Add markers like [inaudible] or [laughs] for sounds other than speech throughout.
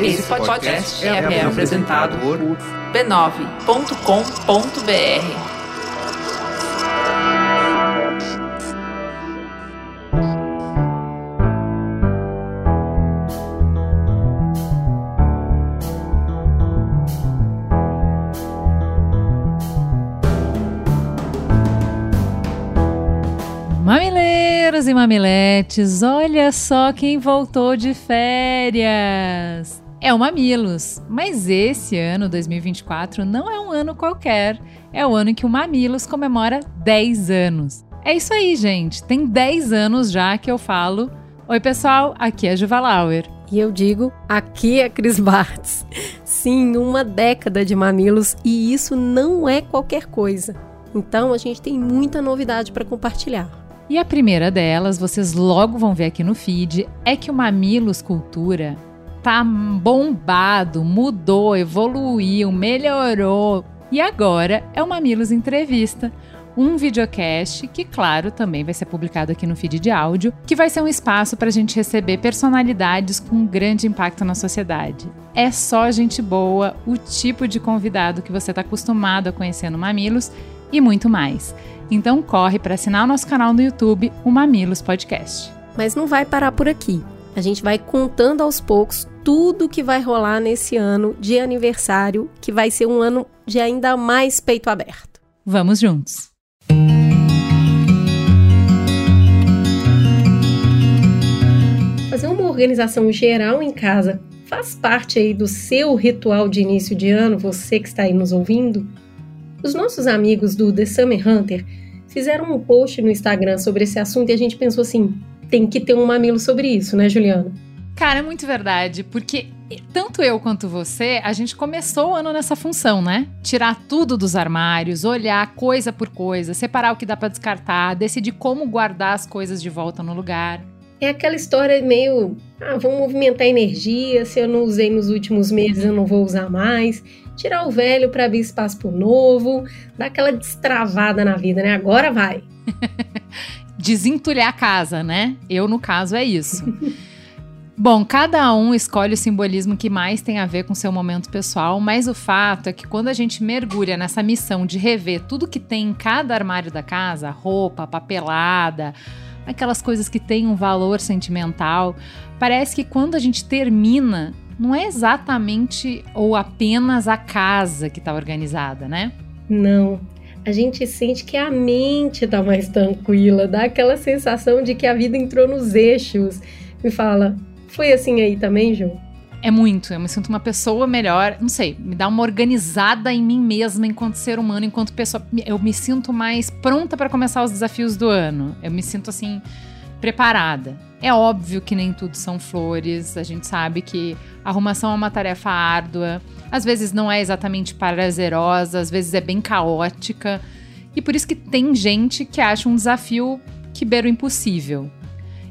Esse podcast é, é apresentado por b9.com.br. Mamileiros e mamiletes, olha só quem voltou de férias! É o Mamilos, mas esse ano, 2024, não é um ano qualquer. É o ano em que o Mamilos comemora 10 anos. É isso aí, gente. Tem 10 anos já que eu falo. Oi, pessoal, aqui é a Juva Lauer. E eu digo, aqui é Cris Bartz. Sim, uma década de mamilos e isso não é qualquer coisa. Então a gente tem muita novidade para compartilhar. E a primeira delas, vocês logo vão ver aqui no feed, é que o Mamilos Cultura tá bombado, mudou, evoluiu, melhorou. E agora é o Mamilos Entrevista, um videocast que, claro, também vai ser publicado aqui no feed de áudio, que vai ser um espaço para a gente receber personalidades com grande impacto na sociedade. É só gente boa, o tipo de convidado que você está acostumado a conhecer no Mamilos e muito mais. Então corre para assinar o nosso canal no YouTube, o Mamilos Podcast. Mas não vai parar por aqui. A gente vai contando aos poucos tudo que vai rolar nesse ano de aniversário, que vai ser um ano de ainda mais peito aberto. Vamos juntos! Fazer uma organização geral em casa faz parte aí do seu ritual de início de ano, você que está aí nos ouvindo? Os nossos amigos do The Summer Hunter fizeram um post no Instagram sobre esse assunto e a gente pensou assim: tem que ter um mamilo sobre isso, né, Juliana? Cara, é muito verdade, porque tanto eu quanto você, a gente começou o ano nessa função, né? Tirar tudo dos armários, olhar coisa por coisa, separar o que dá para descartar, decidir como guardar as coisas de volta no lugar. É aquela história meio, ah, vamos movimentar energia, se eu não usei nos últimos meses, eu não vou usar mais tirar o velho para abrir espaço pro novo, dar aquela destravada na vida, né? Agora vai. [laughs] Desentulhar a casa, né? Eu, no caso, é isso. [laughs] Bom, cada um escolhe o simbolismo que mais tem a ver com seu momento pessoal, mas o fato é que quando a gente mergulha nessa missão de rever tudo que tem em cada armário da casa, roupa, papelada, aquelas coisas que têm um valor sentimental, parece que quando a gente termina, não é exatamente ou apenas a casa que está organizada, né? Não. A gente sente que a mente está mais tranquila, dá aquela sensação de que a vida entrou nos eixos. Me fala, foi assim aí também, Ju? É muito, eu me sinto uma pessoa melhor, não sei, me dá uma organizada em mim mesma enquanto ser humano, enquanto pessoa. Eu me sinto mais pronta para começar os desafios do ano. Eu me sinto assim, preparada. É óbvio que nem tudo são flores, a gente sabe que arrumação é uma tarefa árdua, às vezes não é exatamente prazerosa, às vezes é bem caótica, e por isso que tem gente que acha um desafio que beira o impossível.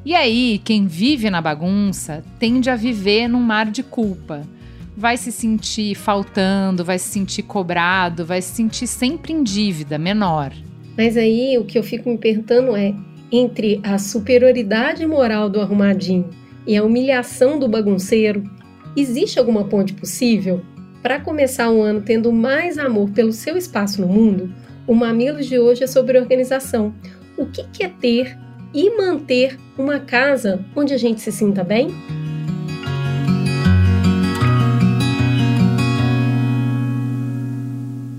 E aí, quem vive na bagunça tende a viver num mar de culpa. Vai se sentir faltando, vai se sentir cobrado, vai se sentir sempre em dívida, menor. Mas aí o que eu fico me perguntando é: entre a superioridade moral do arrumadinho e a humilhação do bagunceiro, existe alguma ponte possível? Para começar um ano tendo mais amor pelo seu espaço no mundo, o Mamilos de hoje é sobre organização. O que é ter e manter uma casa onde a gente se sinta bem?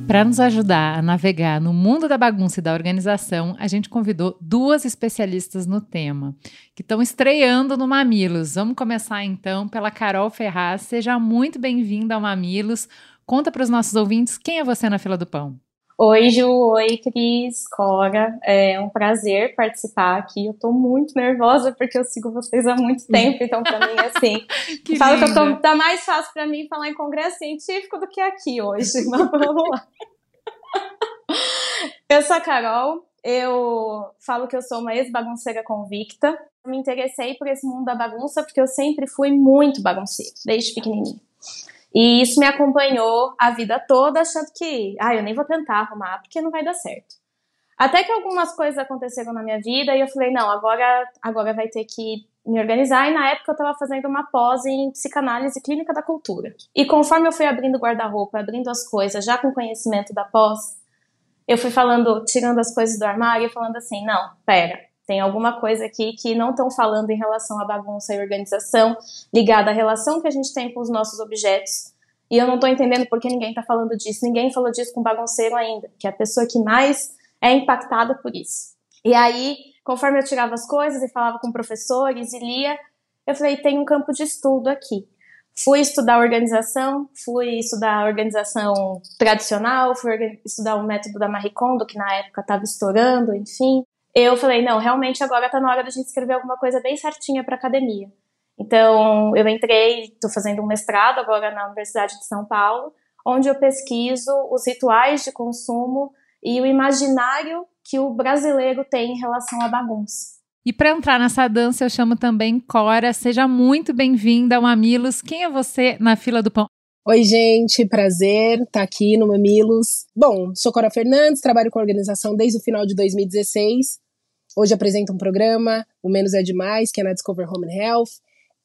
Para nos ajudar a navegar no mundo da bagunça e da organização, a gente convidou duas especialistas no tema, que estão estreando no Mamilos. Vamos começar então pela Carol Ferraz. Seja muito bem-vinda ao Mamilos. Conta para os nossos ouvintes quem é você na fila do pão. Oi, Ju. Oi, Cris, Cora. É um prazer participar aqui. Eu tô muito nervosa porque eu sigo vocês há muito [laughs] tempo, então pra mim, assim, que falo que eu tô, tá mais fácil pra mim falar em congresso científico do que aqui hoje, [laughs] mas vamos lá. Eu sou a Carol, eu falo que eu sou uma ex-bagunceira convicta. me interessei por esse mundo da bagunça porque eu sempre fui muito bagunceira, desde pequenininha. E isso me acompanhou a vida toda, achando que, ah, eu nem vou tentar arrumar, porque não vai dar certo. Até que algumas coisas aconteceram na minha vida e eu falei, não, agora, agora vai ter que me organizar e na época eu estava fazendo uma pós em psicanálise clínica da cultura. E conforme eu fui abrindo guarda-roupa, abrindo as coisas, já com conhecimento da pós, eu fui falando, tirando as coisas do armário e falando assim, não, pera, tem alguma coisa aqui que não estão falando em relação à bagunça e organização, ligada à relação que a gente tem com os nossos objetos. E eu não estou entendendo por que ninguém está falando disso. Ninguém falou disso com bagunceiro ainda, que é a pessoa que mais é impactada por isso. E aí, conforme eu tirava as coisas e falava com professores e lia, eu falei, tem um campo de estudo aqui. Fui estudar organização, fui estudar organização tradicional, fui estudar o método da Marie Kondo, que na época estava estourando, enfim. Eu falei, não, realmente agora está na hora da gente escrever alguma coisa bem certinha para academia. Então, eu entrei, estou fazendo um mestrado agora na Universidade de São Paulo, onde eu pesquiso os rituais de consumo e o imaginário que o brasileiro tem em relação à bagunça. E para entrar nessa dança, eu chamo também Cora. Seja muito bem-vinda ao Mamilos. Quem é você na fila do pão? Oi, gente, prazer estar tá aqui no Mamilos. Bom, sou Cora Fernandes, trabalho com organização desde o final de 2016. Hoje apresento um programa, O Menos é Demais, que é na Discover Home and Health.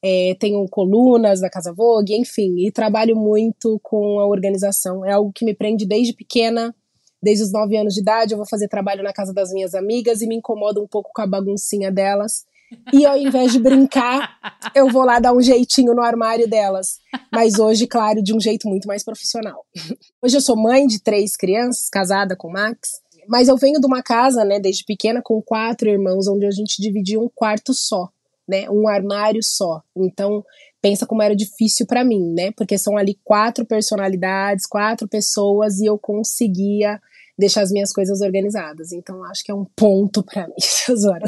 É, tenho colunas da Casa Vogue, enfim, e trabalho muito com a organização. É algo que me prende desde pequena, Desde os 9 anos de idade, eu vou fazer trabalho na casa das minhas amigas e me incomodo um pouco com a baguncinha delas. E ao invés de brincar, [laughs] eu vou lá dar um jeitinho no armário delas. Mas hoje, claro, de um jeito muito mais profissional. [laughs] Hoje eu sou mãe de três crianças, casada com o Max. Mas eu venho de uma casa, né, desde pequena, com quatro irmãos, onde a gente dividia um quarto só, né, um armário só. Então, pensa como era difícil para mim, né, porque são ali quatro personalidades, quatro pessoas e eu conseguia deixar as minhas coisas organizadas. Então, acho que é um ponto para mim, [laughs] Suzana.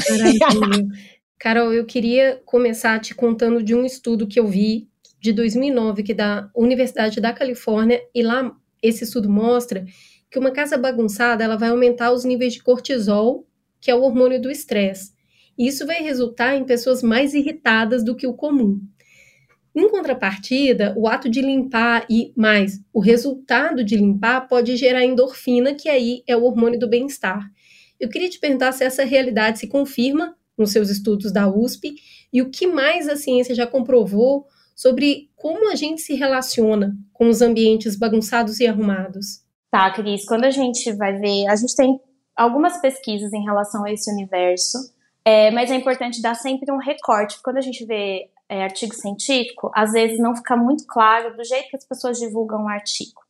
Carol, eu queria começar te contando de um estudo que eu vi de 2009, que é da Universidade da Califórnia, e lá esse estudo mostra que uma casa bagunçada ela vai aumentar os níveis de cortisol, que é o hormônio do estresse. E isso vai resultar em pessoas mais irritadas do que o comum. Em contrapartida, o ato de limpar e mais o resultado de limpar pode gerar endorfina, que aí é o hormônio do bem-estar. Eu queria te perguntar se essa realidade se confirma nos seus estudos da USP e o que mais a ciência já comprovou sobre como a gente se relaciona com os ambientes bagunçados e arrumados. Tá, Cris, quando a gente vai ver, a gente tem algumas pesquisas em relação a esse universo, é, mas é importante dar sempre um recorte. Quando a gente vê é, artigo científico, às vezes não fica muito claro do jeito que as pessoas divulgam o artigo.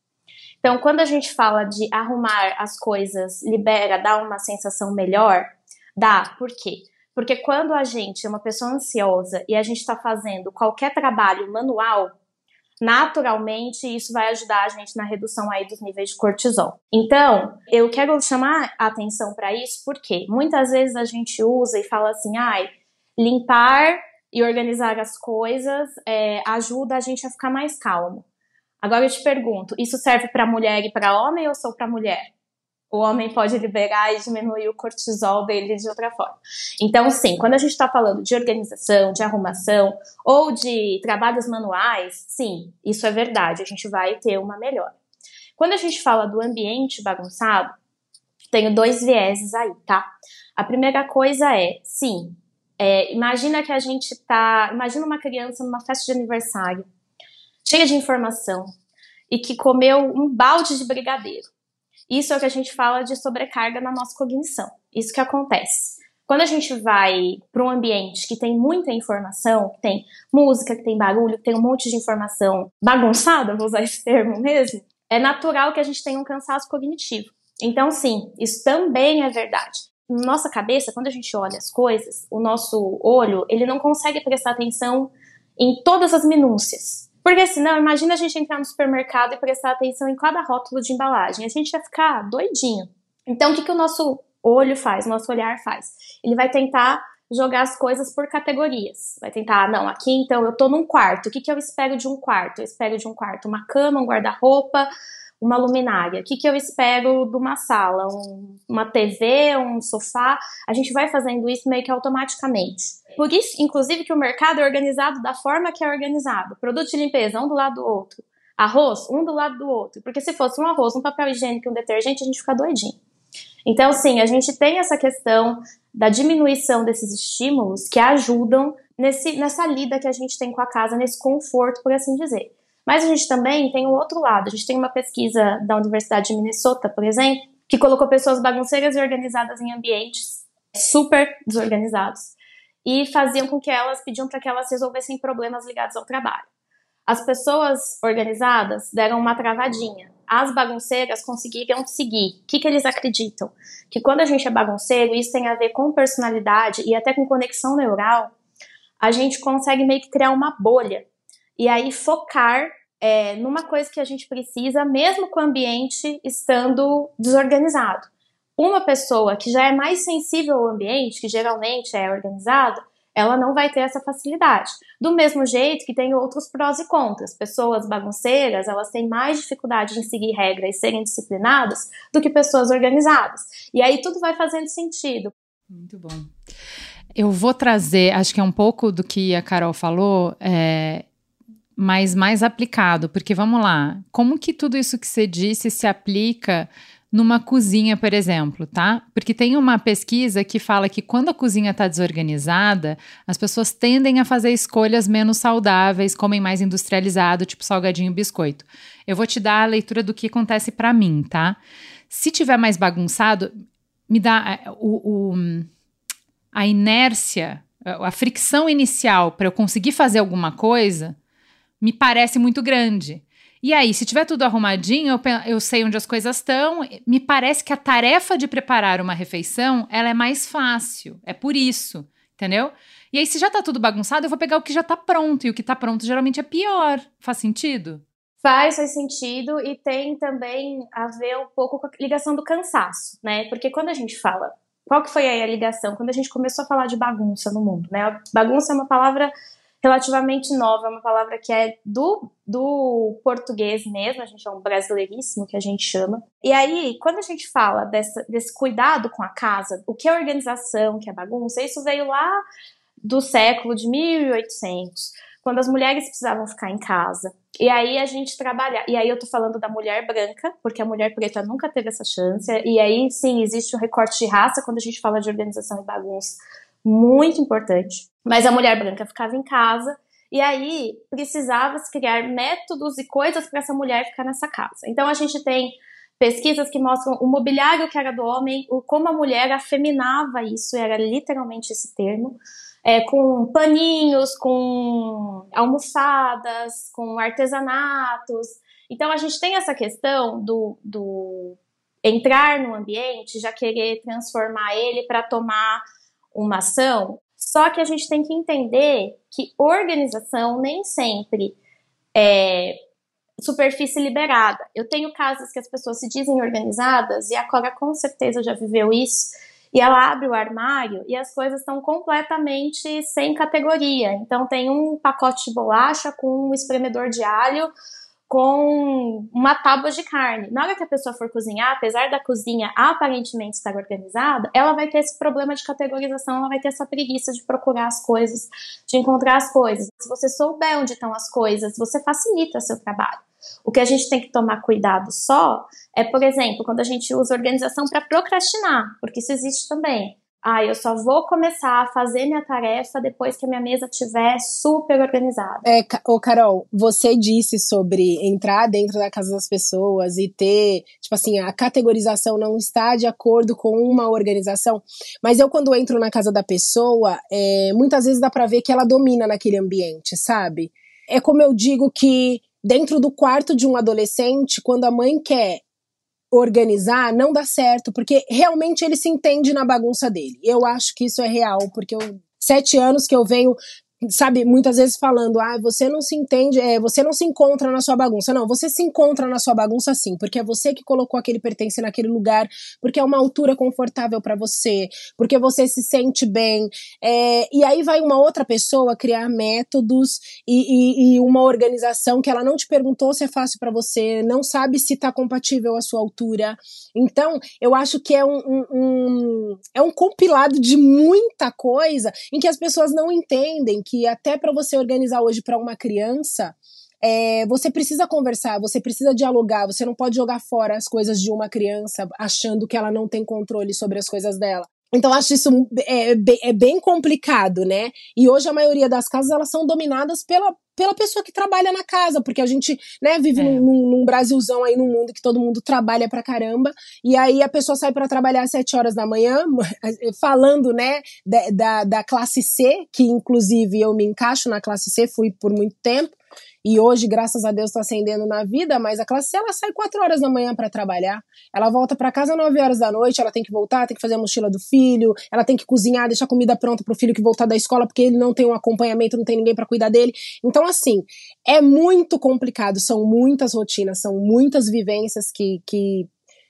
Então, quando a gente fala de arrumar as coisas, libera, dá uma sensação melhor, dá. Por quê? Porque quando a gente é uma pessoa ansiosa e a gente está fazendo qualquer trabalho manual, naturalmente isso vai ajudar a gente na redução aí dos níveis de cortisol. Então, eu quero chamar a atenção para isso porque muitas vezes a gente usa e fala assim, ai, limpar e organizar as coisas é, ajuda a gente a ficar mais calmo. Agora eu te pergunto, isso serve para mulher e para homem ou só para mulher? O homem pode liberar e diminuir o cortisol dele de outra forma. Então, sim, quando a gente está falando de organização, de arrumação ou de trabalhos manuais, sim, isso é verdade, a gente vai ter uma melhora. Quando a gente fala do ambiente bagunçado, tenho dois vieses aí, tá? A primeira coisa é, sim, é, imagina que a gente tá. Imagina uma criança numa festa de aniversário, cheia de informação, e que comeu um balde de brigadeiro. Isso é o que a gente fala de sobrecarga na nossa cognição. Isso que acontece. Quando a gente vai para um ambiente que tem muita informação, que tem música, que tem barulho, que tem um monte de informação bagunçada, vou usar esse termo mesmo, é natural que a gente tenha um cansaço cognitivo. Então, sim, isso também é verdade nossa cabeça, quando a gente olha as coisas, o nosso olho, ele não consegue prestar atenção em todas as minúcias. Porque senão, imagina a gente entrar no supermercado e prestar atenção em cada rótulo de embalagem. A gente vai ficar doidinho. Então, o que, que o nosso olho faz, o nosso olhar faz? Ele vai tentar jogar as coisas por categorias. Vai tentar, não, aqui então eu tô num quarto. O que, que eu espero de um quarto? Eu espero de um quarto uma cama, um guarda-roupa, uma luminária? O que, que eu espero de uma sala? Um, uma TV, um sofá? A gente vai fazendo isso meio que automaticamente. Por isso, inclusive, que o mercado é organizado da forma que é organizado. Produto de limpeza, um do lado do outro. Arroz, um do lado do outro. Porque se fosse um arroz, um papel higiênico e um detergente, a gente fica doidinho. Então, sim, a gente tem essa questão da diminuição desses estímulos que ajudam nesse, nessa lida que a gente tem com a casa, nesse conforto, por assim dizer. Mas a gente também tem o outro lado. A gente tem uma pesquisa da Universidade de Minnesota, por exemplo, que colocou pessoas bagunceiras e organizadas em ambientes super desorganizados e faziam com que elas pediam para que elas resolvessem problemas ligados ao trabalho. As pessoas organizadas deram uma travadinha. As bagunceiras conseguiram seguir. O que, que eles acreditam? Que quando a gente é bagunceiro, isso tem a ver com personalidade e até com conexão neural, a gente consegue meio que criar uma bolha e aí focar é, numa coisa que a gente precisa, mesmo com o ambiente estando desorganizado. Uma pessoa que já é mais sensível ao ambiente, que geralmente é organizada, ela não vai ter essa facilidade. Do mesmo jeito que tem outros prós e contras. Pessoas bagunceiras, elas têm mais dificuldade em seguir regras e serem disciplinadas do que pessoas organizadas. E aí tudo vai fazendo sentido. Muito bom. Eu vou trazer, acho que é um pouco do que a Carol falou, é, mas mais aplicado, porque vamos lá, como que tudo isso que você disse se aplica numa cozinha, por exemplo, tá? Porque tem uma pesquisa que fala que quando a cozinha está desorganizada, as pessoas tendem a fazer escolhas menos saudáveis, comem mais industrializado, tipo salgadinho e biscoito. Eu vou te dar a leitura do que acontece para mim, tá? Se tiver mais bagunçado, me dá é, o, o a inércia, a fricção inicial para eu conseguir fazer alguma coisa, me parece muito grande. E aí, se tiver tudo arrumadinho, eu, eu sei onde as coisas estão. Me parece que a tarefa de preparar uma refeição ela é mais fácil. É por isso, entendeu? E aí, se já tá tudo bagunçado, eu vou pegar o que já tá pronto. E o que tá pronto geralmente é pior. Faz sentido? Faz, faz sentido. E tem também a ver um pouco com a ligação do cansaço, né? Porque quando a gente fala. Qual que foi aí a ligação? Quando a gente começou a falar de bagunça no mundo, né? Bagunça é uma palavra relativamente nova, é uma palavra que é do, do português mesmo, a gente é um brasileiríssimo que a gente chama. E aí, quando a gente fala dessa, desse cuidado com a casa, o que é organização, o que é bagunça, isso veio lá do século de 1800, quando as mulheres precisavam ficar em casa. E aí a gente trabalha, e aí eu tô falando da mulher branca, porque a mulher preta nunca teve essa chance, e aí sim existe um recorte de raça quando a gente fala de organização e bagunça muito importante. Mas a mulher branca ficava em casa e aí precisava se criar métodos e coisas para essa mulher ficar nessa casa. Então a gente tem pesquisas que mostram o mobiliário que era do homem, o, como a mulher afeminava isso, era literalmente esse termo, é, com paninhos, com almofadas, com artesanatos. Então a gente tem essa questão do, do entrar no ambiente, já querer transformar ele para tomar uma ação, só que a gente tem que entender que organização nem sempre é superfície liberada. Eu tenho casos que as pessoas se dizem organizadas e a Cora com certeza já viveu isso. E ela abre o armário e as coisas estão completamente sem categoria. Então tem um pacote de bolacha com um espremedor de alho com uma tábua de carne. Na hora que a pessoa for cozinhar, apesar da cozinha aparentemente estar organizada, ela vai ter esse problema de categorização, ela vai ter essa preguiça de procurar as coisas, de encontrar as coisas. Se você souber onde estão as coisas, você facilita seu trabalho. O que a gente tem que tomar cuidado só é, por exemplo, quando a gente usa organização para procrastinar, porque isso existe também ah, eu só vou começar a fazer minha tarefa depois que a minha mesa estiver super organizada. É, ô Carol, você disse sobre entrar dentro da casa das pessoas e ter, tipo assim, a categorização não está de acordo com uma organização, mas eu quando entro na casa da pessoa, é, muitas vezes dá pra ver que ela domina naquele ambiente, sabe? É como eu digo que dentro do quarto de um adolescente, quando a mãe quer organizar, não dá certo, porque realmente ele se entende na bagunça dele. Eu acho que isso é real, porque eu, sete anos que eu venho sabe, muitas vezes falando, ah, você não se entende, é, você não se encontra na sua bagunça. Não, você se encontra na sua bagunça sim, porque é você que colocou aquele pertence naquele lugar, porque é uma altura confortável para você, porque você se sente bem. É, e aí vai uma outra pessoa criar métodos e, e, e, uma organização que ela não te perguntou se é fácil para você, não sabe se está compatível à sua altura. Então, eu acho que é um, um, um é um compilado de muita coisa em que as pessoas não entendem que que até para você organizar hoje para uma criança, é, você precisa conversar, você precisa dialogar, você não pode jogar fora as coisas de uma criança achando que ela não tem controle sobre as coisas dela. Então, acho isso é, é, bem complicado, né? E hoje a maioria das casas elas são dominadas pela, pela pessoa que trabalha na casa, porque a gente né, vive é. num, num, Brasilzão aí no mundo que todo mundo trabalha pra caramba, e aí a pessoa sai para trabalhar às 7 horas da manhã, [laughs] falando, né, da, da, da classe C, que inclusive eu me encaixo na classe C, fui por muito tempo, e hoje, graças a Deus, está ascendendo na vida, mas a classe C, ela sai 4 horas da manhã para trabalhar, ela volta para casa 9 horas da noite, ela tem que voltar, tem que fazer a mochila do filho, ela tem que cozinhar, deixar comida pronta pro filho que voltar da escola, porque ele não tem um acompanhamento, não tem ninguém para cuidar dele. Então, assim, é muito complicado, são muitas rotinas, são muitas vivências que, que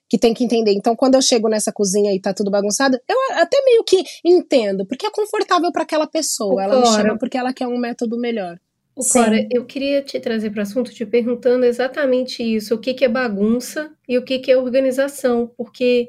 que tem que entender. Então, quando eu chego nessa cozinha e tá tudo bagunçado, eu até meio que entendo, porque é confortável para aquela pessoa. Ela me chama porque ela quer um método melhor. Cora, eu queria te trazer para o assunto te perguntando exatamente isso: o que, que é bagunça e o que, que é organização, porque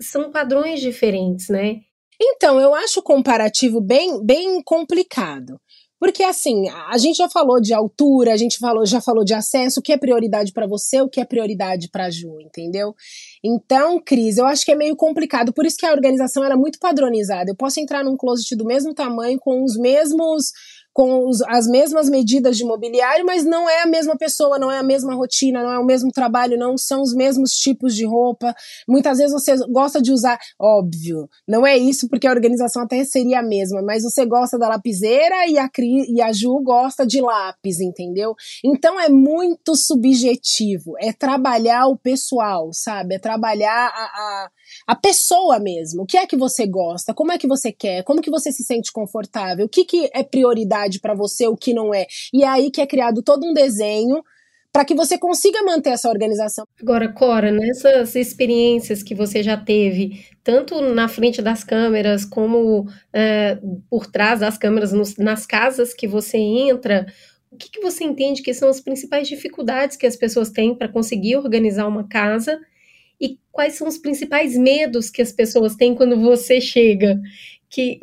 são padrões diferentes, né? Então, eu acho o comparativo bem, bem complicado. Porque assim, a gente já falou de altura, a gente falou, já falou de acesso, o que é prioridade para você, o que é prioridade para Ju, entendeu? Então, Cris, eu acho que é meio complicado, por isso que a organização era é muito padronizada. Eu posso entrar num closet do mesmo tamanho, com os mesmos com os, as mesmas medidas de mobiliário, mas não é a mesma pessoa, não é a mesma rotina, não é o mesmo trabalho, não são os mesmos tipos de roupa. Muitas vezes você gosta de usar, óbvio, não é isso porque a organização até seria a mesma, mas você gosta da lapiseira e a, Cri, e a Ju gosta de lápis, entendeu? Então é muito subjetivo, é trabalhar o pessoal, sabe? É trabalhar a, a a pessoa mesmo. O que é que você gosta? Como é que você quer? Como que você se sente confortável? O que, que é prioridade para você, o que não é? E é aí que é criado todo um desenho para que você consiga manter essa organização. Agora, Cora, nessas experiências que você já teve, tanto na frente das câmeras como é, por trás das câmeras, nos, nas casas que você entra, o que, que você entende que são as principais dificuldades que as pessoas têm para conseguir organizar uma casa e quais são os principais medos que as pessoas têm quando você chega. Que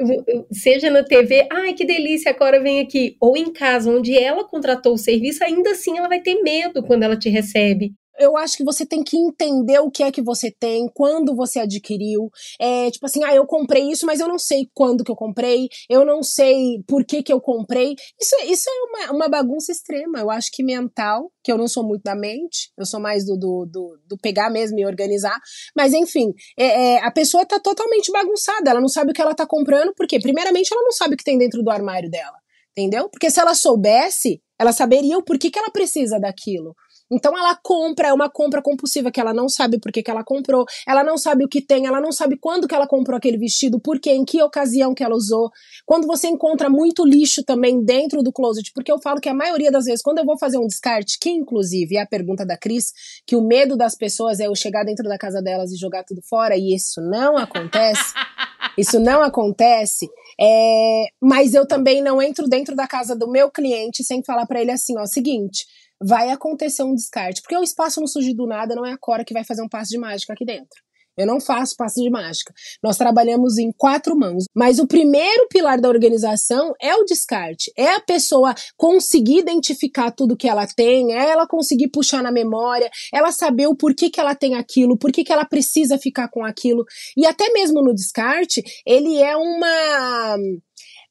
seja na TV, ai que delícia, agora vem aqui, ou em casa, onde ela contratou o serviço, ainda assim ela vai ter medo quando ela te recebe eu acho que você tem que entender o que é que você tem, quando você adquiriu. É, tipo assim, ah, eu comprei isso, mas eu não sei quando que eu comprei, eu não sei por que que eu comprei. Isso, isso é uma, uma bagunça extrema. Eu acho que mental, que eu não sou muito da mente, eu sou mais do, do, do, do pegar mesmo e organizar. Mas enfim, é, é, a pessoa tá totalmente bagunçada, ela não sabe o que ela tá comprando, porque primeiramente ela não sabe o que tem dentro do armário dela. Entendeu? Porque se ela soubesse, ela saberia o porquê que ela precisa daquilo. Então ela compra, é uma compra compulsiva que ela não sabe por que, que ela comprou, ela não sabe o que tem, ela não sabe quando que ela comprou aquele vestido, por quê, em que ocasião que ela usou. Quando você encontra muito lixo também dentro do closet, porque eu falo que a maioria das vezes, quando eu vou fazer um descarte, que inclusive é a pergunta da Cris, que o medo das pessoas é eu chegar dentro da casa delas e jogar tudo fora, e isso não acontece. [laughs] Isso não acontece. É, mas eu também não entro dentro da casa do meu cliente sem falar para ele assim, ó, seguinte, vai acontecer um descarte. Porque o espaço não surge do nada, não é a Cora que vai fazer um passo de mágica aqui dentro. Eu não faço passo de mágica. Nós trabalhamos em quatro mãos. Mas o primeiro pilar da organização é o descarte. É a pessoa conseguir identificar tudo que ela tem, é ela conseguir puxar na memória, ela saber o porquê que ela tem aquilo, porquê que ela precisa ficar com aquilo. E até mesmo no descarte, ele é uma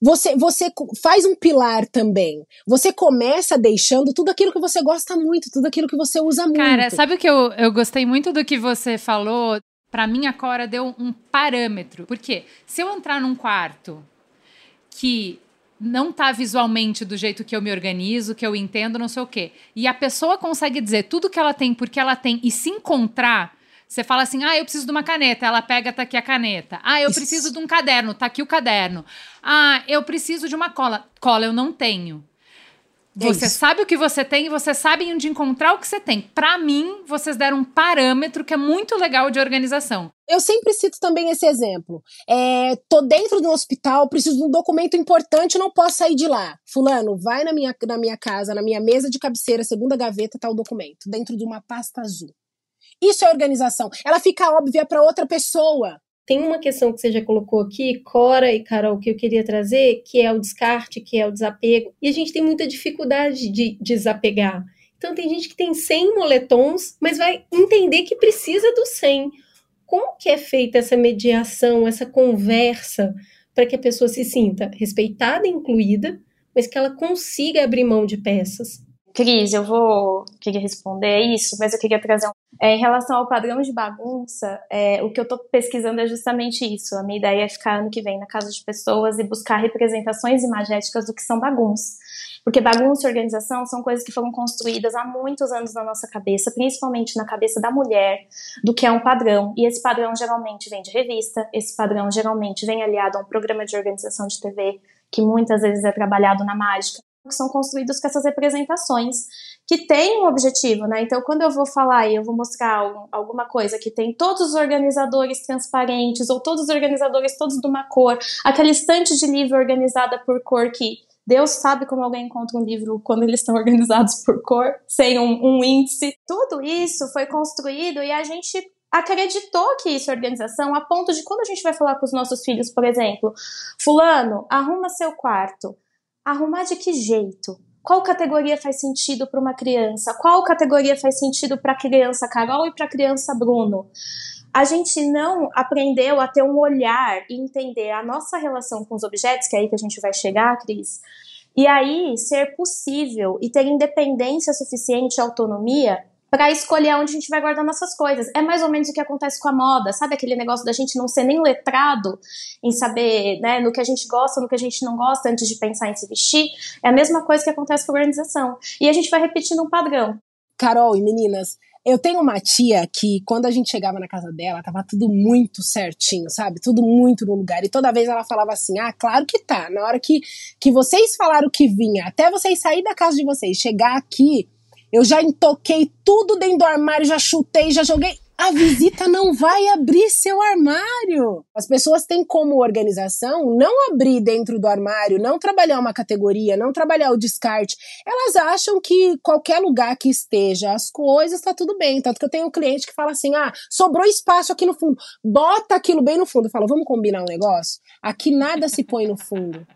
você, você faz um pilar também. Você começa deixando tudo aquilo que você gosta muito, tudo aquilo que você usa muito. Cara, sabe o que eu, eu gostei muito do que você falou? Para mim, a Cora deu um parâmetro. Porque se eu entrar num quarto que não tá visualmente do jeito que eu me organizo, que eu entendo, não sei o quê, e a pessoa consegue dizer tudo que ela tem, porque ela tem, e se encontrar você fala assim: ah, eu preciso de uma caneta. Ela pega, tá aqui a caneta. Ah, eu preciso de um caderno. Tá aqui o caderno. Ah, eu preciso de uma cola. Cola eu não tenho. É você sabe o que você tem e você sabe onde encontrar o que você tem. Para mim, vocês deram um parâmetro que é muito legal de organização. Eu sempre cito também esse exemplo. É, tô dentro do hospital, preciso de um documento importante, não posso sair de lá. Fulano, vai na minha, na minha casa, na minha mesa de cabeceira, segunda gaveta, tá o documento, dentro de uma pasta azul. Isso é organização. Ela fica óbvia para outra pessoa. Tem uma questão que você já colocou aqui, Cora e Carol, que eu queria trazer, que é o descarte, que é o desapego. E a gente tem muita dificuldade de desapegar. Então tem gente que tem 100 moletons, mas vai entender que precisa do 100. como que é feita essa mediação, essa conversa, para que a pessoa se sinta respeitada incluída, mas que ela consiga abrir mão de peças? Cris, eu vou querer responder isso, mas eu queria trazer um. É, em relação ao padrão de bagunça, é, o que eu estou pesquisando é justamente isso. A minha ideia é ficar ano que vem na casa de pessoas e buscar representações imagéticas do que são bagunças. Porque bagunça e organização são coisas que foram construídas há muitos anos na nossa cabeça, principalmente na cabeça da mulher, do que é um padrão. E esse padrão geralmente vem de revista, esse padrão geralmente vem aliado a um programa de organização de TV, que muitas vezes é trabalhado na mágica que são construídos com essas representações que têm um objetivo, né? Então, quando eu vou falar e eu vou mostrar alguma coisa que tem todos os organizadores transparentes ou todos os organizadores todos de uma cor, aquela estante de livro organizada por cor que Deus sabe como alguém encontra um livro quando eles estão [laughs] organizados por cor, sem um, um índice. Tudo isso foi construído e a gente acreditou que isso é organização a ponto de quando a gente vai falar com os nossos filhos, por exemplo, fulano, arruma seu quarto. Arrumar de que jeito? Qual categoria faz sentido para uma criança? Qual categoria faz sentido para a criança Carol e para a criança Bruno? A gente não aprendeu a ter um olhar e entender a nossa relação com os objetos, que é aí que a gente vai chegar, Cris. E aí ser possível e ter independência suficiente, autonomia para escolher onde a gente vai guardar nossas coisas. É mais ou menos o que acontece com a moda, sabe aquele negócio da gente não ser nem letrado em saber, né, no que a gente gosta, no que a gente não gosta antes de pensar em se vestir. É a mesma coisa que acontece com a organização. E a gente vai repetindo um padrão. Carol e meninas, eu tenho uma tia que, quando a gente chegava na casa dela, tava tudo muito certinho, sabe? Tudo muito no lugar. E toda vez ela falava assim: ah, claro que tá. Na hora que, que vocês falaram que vinha, até vocês sair da casa de vocês, chegar aqui, eu já entoquei tudo dentro do armário, já chutei, já joguei. A visita não vai abrir seu armário. As pessoas têm como organização não abrir dentro do armário, não trabalhar uma categoria, não trabalhar o descarte. Elas acham que qualquer lugar que esteja as coisas está tudo bem. Tanto que eu tenho um cliente que fala assim: ah, sobrou espaço aqui no fundo. Bota aquilo bem no fundo. Eu falo, vamos combinar um negócio? Aqui nada se põe no fundo.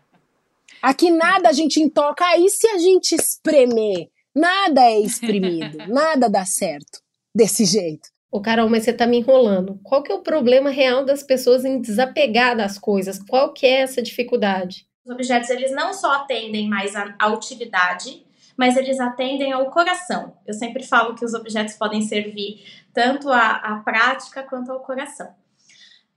Aqui nada a gente intoca. Aí se a gente espremer Nada é exprimido, [laughs] nada dá certo desse jeito. Ô Carol, mas você tá me enrolando. Qual que é o problema real das pessoas em desapegar das coisas? Qual que é essa dificuldade? Os objetos, eles não só atendem mais à, utilidade, mas eles atendem ao coração. Eu sempre falo que os objetos podem servir tanto à, à prática quanto ao coração.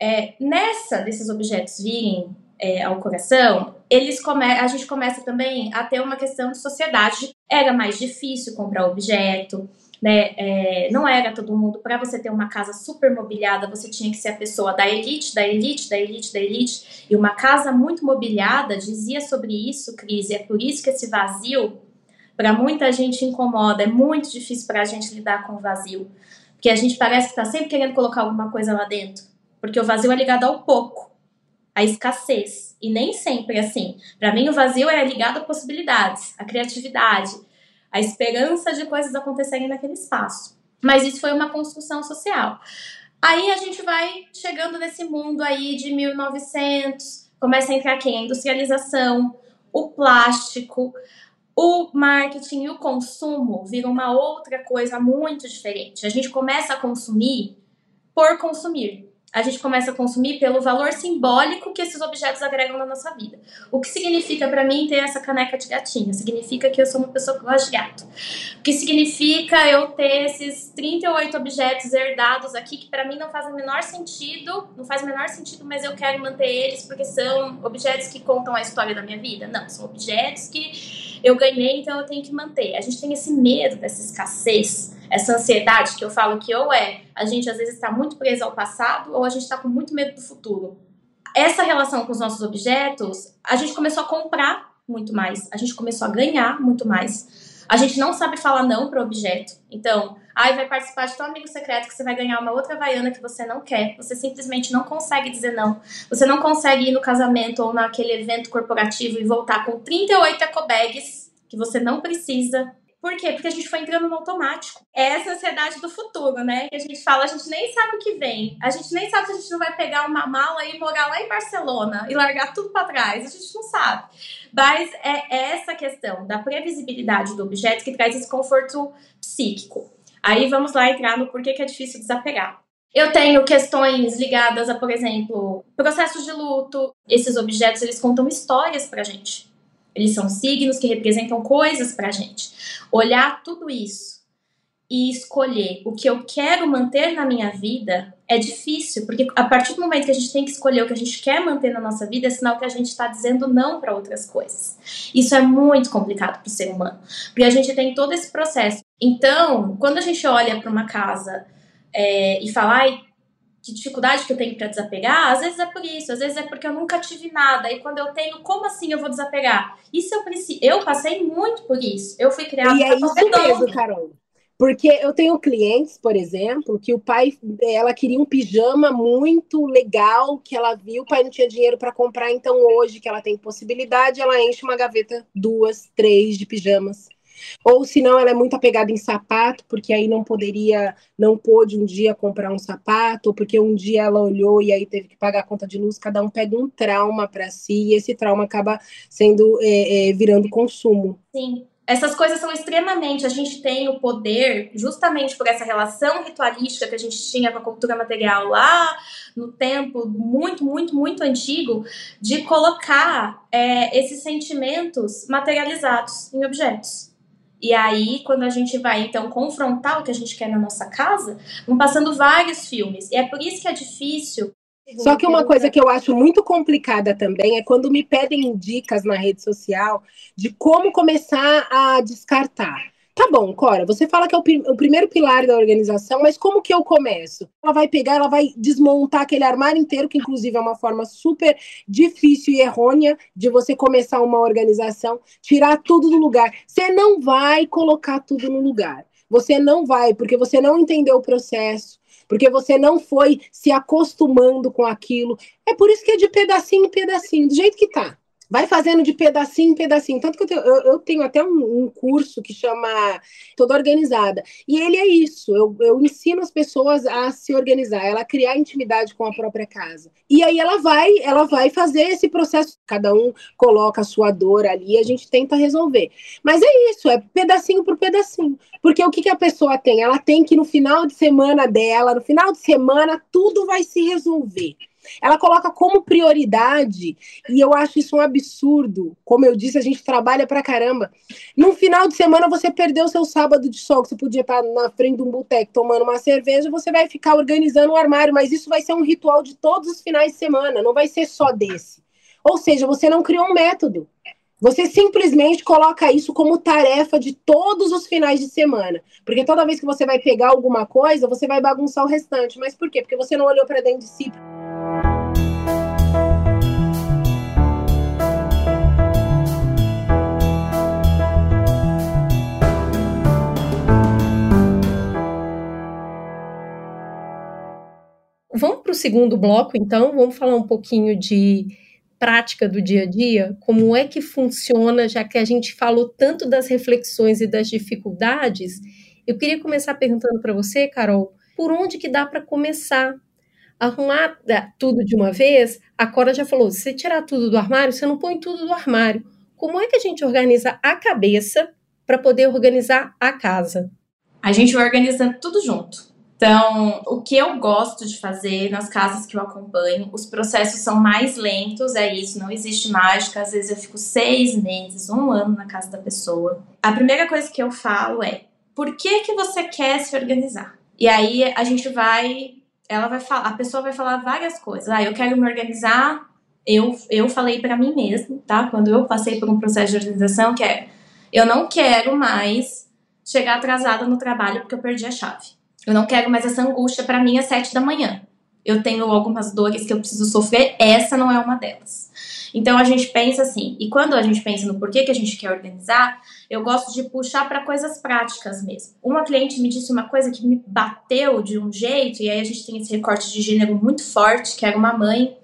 É, nessa desses objetos virem é, ao coração, eles come a gente começa também a ter uma questão de sociedade. Era mais difícil comprar objeto, né? É, não era todo mundo. Para você ter uma casa super mobiliada, você tinha que ser a pessoa da elite, da elite, da elite, da elite. E uma casa muito mobiliada dizia sobre isso, Cris. E é por isso que esse vazio, para muita gente, incomoda. É muito difícil para a gente lidar com o vazio. Porque a gente parece que está sempre querendo colocar alguma coisa lá dentro. Porque o vazio é ligado ao pouco a escassez. E nem sempre assim. Para mim, o vazio é ligado a possibilidades, a criatividade, a esperança de coisas acontecerem naquele espaço. Mas isso foi uma construção social. Aí a gente vai chegando nesse mundo aí de 1900, começa a entrar quem? A industrialização, o plástico, o marketing e o consumo viram uma outra coisa muito diferente. A gente começa a consumir por consumir a gente começa a consumir pelo valor simbólico que esses objetos agregam na nossa vida. O que significa para mim ter essa caneca de gatinho? Significa que eu sou uma pessoa que gosta de gato. O que significa eu ter esses 38 objetos herdados aqui que para mim não fazem o menor sentido, não faz o menor sentido, mas eu quero manter eles porque são objetos que contam a história da minha vida? Não, são objetos que eu ganhei, então eu tenho que manter. A gente tem esse medo dessa escassez essa ansiedade que eu falo que ou é a gente às vezes está muito preso ao passado ou a gente está com muito medo do futuro. Essa relação com os nossos objetos, a gente começou a comprar muito mais, a gente começou a ganhar muito mais. A gente não sabe falar não para o objeto. Então, aí vai participar de teu amigo secreto que você vai ganhar uma outra vaiana que você não quer. Você simplesmente não consegue dizer não. Você não consegue ir no casamento ou naquele evento corporativo e voltar com 38 ecobags que você não precisa por quê? Porque a gente foi entrando no automático. É essa ansiedade do futuro, né? Que a gente fala, a gente nem sabe o que vem. A gente nem sabe se a gente não vai pegar uma mala e morar lá em Barcelona e largar tudo para trás. A gente não sabe. Mas é essa questão da previsibilidade do objeto que traz esse conforto psíquico. Aí vamos lá entrar no porquê que é difícil desapegar. Eu tenho questões ligadas a, por exemplo, processos de luto. Esses objetos, eles contam histórias pra gente. Eles são signos que representam coisas pra gente. Olhar tudo isso e escolher o que eu quero manter na minha vida é difícil, porque a partir do momento que a gente tem que escolher o que a gente quer manter na nossa vida, é sinal que a gente está dizendo não para outras coisas. Isso é muito complicado para o ser humano, porque a gente tem todo esse processo. Então, quando a gente olha para uma casa é, e fala, ai, que dificuldade que eu tenho para desapegar, às vezes é por isso, às vezes é porque eu nunca tive nada, e quando eu tenho, como assim eu vou desapegar? Isso eu preciso, eu passei muito por isso, eu fui criada E é isso mesmo, Carol. Porque eu tenho clientes, por exemplo, que o pai, ela queria um pijama muito legal que ela viu, o pai não tinha dinheiro para comprar, então hoje que ela tem possibilidade, ela enche uma gaveta, duas, três de pijamas. Ou se não, ela é muito apegada em sapato, porque aí não poderia, não pôde um dia comprar um sapato, porque um dia ela olhou e aí teve que pagar a conta de luz. Cada um pega um trauma para si e esse trauma acaba sendo é, é, virando consumo. Sim, essas coisas são extremamente. A gente tem o poder, justamente por essa relação ritualística que a gente tinha com a cultura material lá no tempo muito, muito, muito antigo, de colocar é, esses sentimentos materializados em objetos. E aí, quando a gente vai, então, confrontar o que a gente quer na nossa casa, vão passando vários filmes. E é por isso que é difícil só que uma coisa que eu acho muito complicada também é quando me pedem dicas na rede social de como começar a descartar. Tá bom, Cora, você fala que é o, o, primeiro pilar da organização, mas como que eu começo? Ela vai pegar, ela vai desmontar aquele armário inteiro, que inclusive é uma forma super difícil e errônea de você começar uma organização, tirar tudo do lugar. Você não vai colocar tudo no lugar. Você não vai, porque você não entendeu o processo, porque você não foi se acostumando com aquilo. É por isso que é de pedacinho em pedacinho, do jeito que tá. Vai fazendo de pedacinho em pedacinho. Tanto que eu tenho, eu, eu tenho até um, um, curso que chama Toda Organizada. E ele é isso. Eu, eu ensino as pessoas a se organizar, ela criar intimidade com a própria casa. E aí ela vai, ela vai fazer esse processo. Cada um coloca a sua dor ali e a gente tenta resolver. Mas é isso, é pedacinho por pedacinho. Porque o que, que a pessoa tem? Ela tem que no final de semana dela, no final de semana, tudo vai se resolver. Ela coloca como prioridade, e eu acho isso um absurdo. Como eu disse, a gente trabalha pra caramba. No final de semana, você perdeu seu sábado de sol, que você podia estar na frente de um boteco tomando uma cerveja, você vai ficar organizando o armário, mas isso vai ser um ritual de todos os finais de semana, não vai ser só desse. Ou seja, você não criou um método. Você simplesmente coloca isso como tarefa de todos os finais de semana. Porque toda vez que você vai pegar alguma coisa, você vai bagunçar o restante. Mas por quê? Porque você não olhou para dentro de si. Vamos para o segundo bloco, então. Vamos falar um pouquinho de prática do dia a dia, como é que funciona, já que a gente falou tanto das reflexões e das dificuldades. Eu queria começar perguntando para você, Carol, por onde que dá para começar? Arrumar é, tudo de uma vez? A Cora já falou, se você tirar tudo do armário, você não põe tudo do armário. Como é que a gente organiza a cabeça para poder organizar a casa? A gente vai organizando tudo junto. Então, o que eu gosto de fazer nas casas que eu acompanho, os processos são mais lentos, é isso, não existe mágica. Às vezes eu fico seis meses, um ano na casa da pessoa. A primeira coisa que eu falo é: por que que você quer se organizar? E aí a gente vai, ela vai falar, a pessoa vai falar várias coisas. Ah, eu quero me organizar. Eu, eu falei para mim mesmo, tá? Quando eu passei por um processo de organização, que é: eu não quero mais chegar atrasada no trabalho porque eu perdi a chave. Eu não quero mais essa angústia para mim às sete da manhã. Eu tenho algumas dores que eu preciso sofrer, essa não é uma delas. Então a gente pensa assim, e quando a gente pensa no porquê que a gente quer organizar, eu gosto de puxar para coisas práticas mesmo. Uma cliente me disse uma coisa que me bateu de um jeito, e aí a gente tem esse recorte de gênero muito forte, que era uma mãe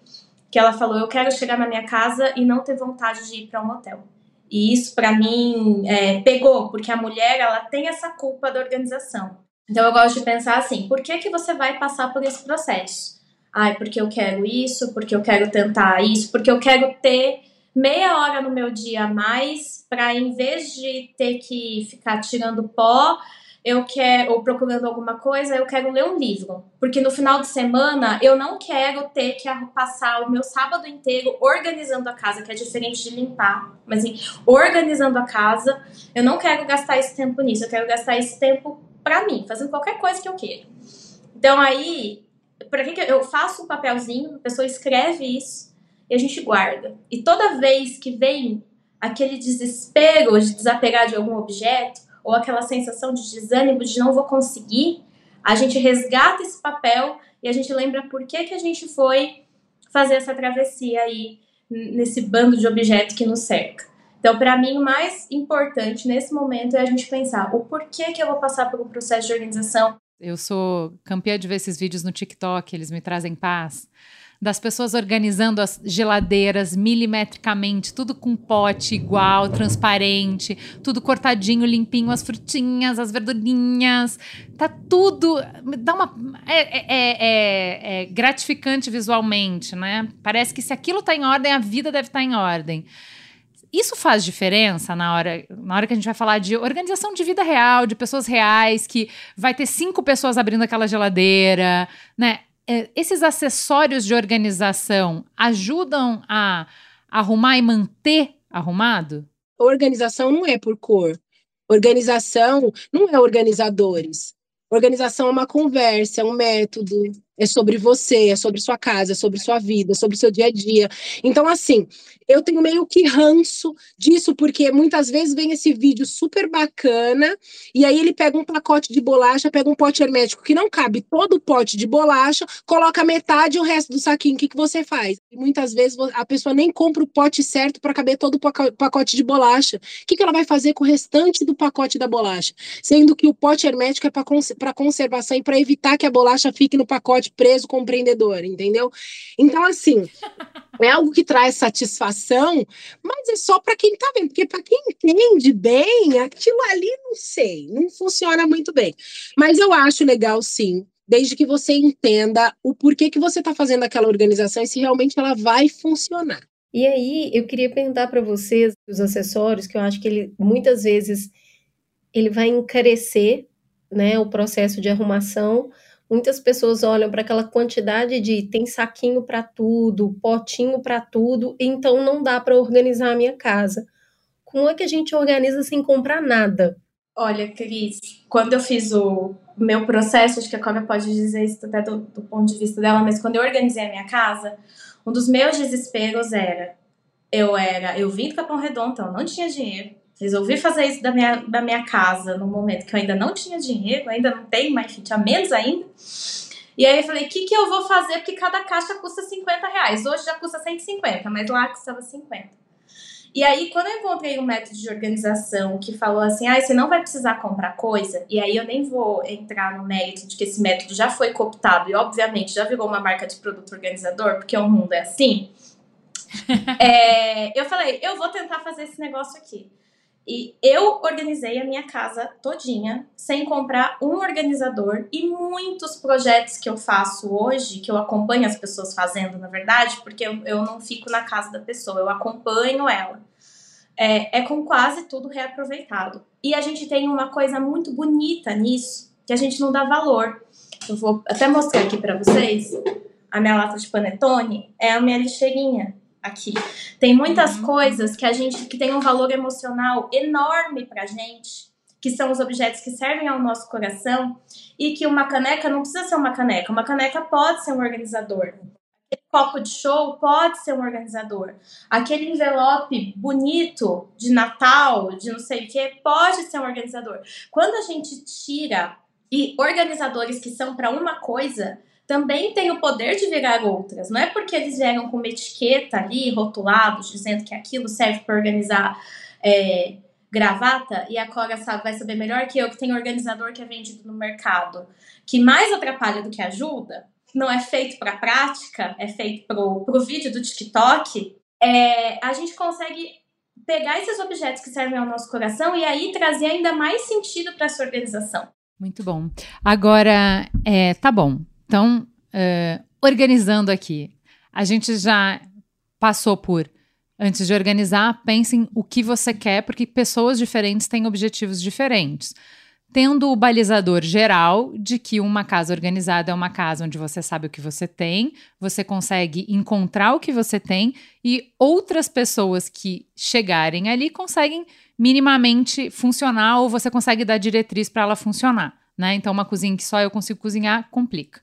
que ela falou: Eu quero chegar na minha casa e não ter vontade de ir para um hotel. E isso para mim é, pegou, porque a mulher ela tem essa culpa da organização. Então eu gosto de pensar assim, por que que você vai passar por esse processo? Ai, porque eu quero isso, porque eu quero tentar isso, porque eu quero ter meia hora no meu dia a mais para em vez de ter que ficar tirando pó, eu quero, ou procurando alguma coisa, eu quero ler um livro. Porque no final de semana eu não quero ter que passar o meu sábado inteiro organizando a casa, que é diferente de limpar. Mas assim, organizando a casa, eu não quero gastar esse tempo nisso, eu quero gastar esse tempo para mim, fazendo qualquer coisa que eu queira. Então aí, para que eu faço um papelzinho, a pessoa escreve isso e a gente guarda. E toda vez que vem aquele desespero de desapegar de algum objeto, ou aquela sensação de desânimo de não vou conseguir, a gente resgata esse papel e a gente lembra por que, que a gente foi fazer essa travessia aí nesse bando de objetos que nos cerca. Então, para mim, o mais importante nesse momento é a gente pensar o porquê que eu vou passar pelo processo de organização. Eu sou campeã de ver esses vídeos no TikTok, eles me trazem paz das pessoas organizando as geladeiras milimetricamente, tudo com pote igual, transparente, tudo cortadinho, limpinho, as frutinhas, as verdurinhas, tá tudo. Dá uma. É, é, é, é, é gratificante visualmente, né? Parece que se aquilo tá em ordem, a vida deve estar tá em ordem. Isso faz diferença na hora, na hora que a gente vai falar de organização de vida real, de pessoas reais, que vai ter cinco pessoas abrindo aquela geladeira, né? é, esses acessórios de organização ajudam a arrumar e manter arrumado? Organização não é por cor. Organização não é organizadores. Organização é uma conversa, é um método, é sobre você, é sobre sua casa, é sobre sua vida, é sobre seu dia a dia. Então, assim, eu tenho meio que ranço disso, porque muitas vezes vem esse vídeo super bacana, e aí ele pega um pacote de bolacha, pega um pote hermético que não cabe todo o pote de bolacha, coloca metade e o resto do saquinho. O que, que você faz? Muitas vezes a pessoa nem compra o pote certo para caber todo o pacote de bolacha. O que, que ela vai fazer com o restante do pacote da bolacha? Sendo que o pote hermético é para conservação e para evitar que a bolacha fique no pacote preso com o empreendedor, entendeu? Então, assim, [laughs] é algo que traz satisfação, mas é só para quem tá vendo, porque para quem entende bem, aquilo ali não sei, não funciona muito bem. Mas eu acho legal sim, desde que você entenda o porquê que você está fazendo aquela organização e se realmente ela vai funcionar. E aí, eu queria perguntar para vocês os acessórios, que eu acho que ele muitas vezes ele vai encarecer, né, o processo de arrumação, Muitas pessoas olham para aquela quantidade de tem saquinho para tudo, potinho para tudo, então não dá para organizar a minha casa. Como é que a gente organiza sem comprar nada? Olha, Cris, quando eu fiz o meu processo, acho que a Cobra pode dizer isso até do, do ponto de vista dela, mas quando eu organizei a minha casa, um dos meus desesperos era eu era, eu vim do Capão Redondo, então eu não tinha dinheiro. Resolvi fazer isso da minha, da minha casa no momento que eu ainda não tinha dinheiro, ainda não tenho, mas tinha menos ainda. E aí eu falei, o que, que eu vou fazer? Porque cada caixa custa 50 reais. Hoje já custa 150, mas lá custava 50. E aí, quando eu encontrei um método de organização que falou assim, ah, você não vai precisar comprar coisa, e aí eu nem vou entrar no mérito de que esse método já foi cooptado e, obviamente, já virou uma marca de produto organizador, porque o mundo é assim. [laughs] é, eu falei, eu vou tentar fazer esse negócio aqui. E eu organizei a minha casa todinha, sem comprar um organizador e muitos projetos que eu faço hoje, que eu acompanho as pessoas fazendo, na verdade, porque eu, eu não fico na casa da pessoa, eu acompanho ela. É, é com quase tudo reaproveitado. E a gente tem uma coisa muito bonita nisso, que a gente não dá valor. Eu vou até mostrar aqui para vocês. A minha lata de panetone é a minha lixeirinha aqui. Tem muitas uhum. coisas que a gente que tem um valor emocional enorme pra gente, que são os objetos que servem ao nosso coração, e que uma caneca não precisa ser uma caneca, uma caneca pode ser um organizador. Aquele copo de show pode ser um organizador. Aquele envelope bonito de Natal, de não sei o que, pode ser um organizador. Quando a gente tira e organizadores que são para uma coisa, também tem o poder de virar outras. Não é porque eles vieram com uma etiqueta ali, rotulados, dizendo que aquilo serve para organizar é, gravata, e a Cora sabe, vai saber melhor que eu, que tem organizador que é vendido no mercado, que mais atrapalha do que ajuda, não é feito para prática, é feito para o vídeo do TikTok, é, a gente consegue pegar esses objetos que servem ao nosso coração e aí trazer ainda mais sentido para essa organização. Muito bom. Agora, é, tá bom. Então, uh, organizando aqui, a gente já passou por antes de organizar, pense em o que você quer, porque pessoas diferentes têm objetivos diferentes. tendo o balizador geral de que uma casa organizada é uma casa onde você sabe o que você tem, você consegue encontrar o que você tem e outras pessoas que chegarem ali conseguem minimamente funcionar ou você consegue dar diretriz para ela funcionar, né? Então uma cozinha que só eu consigo cozinhar complica.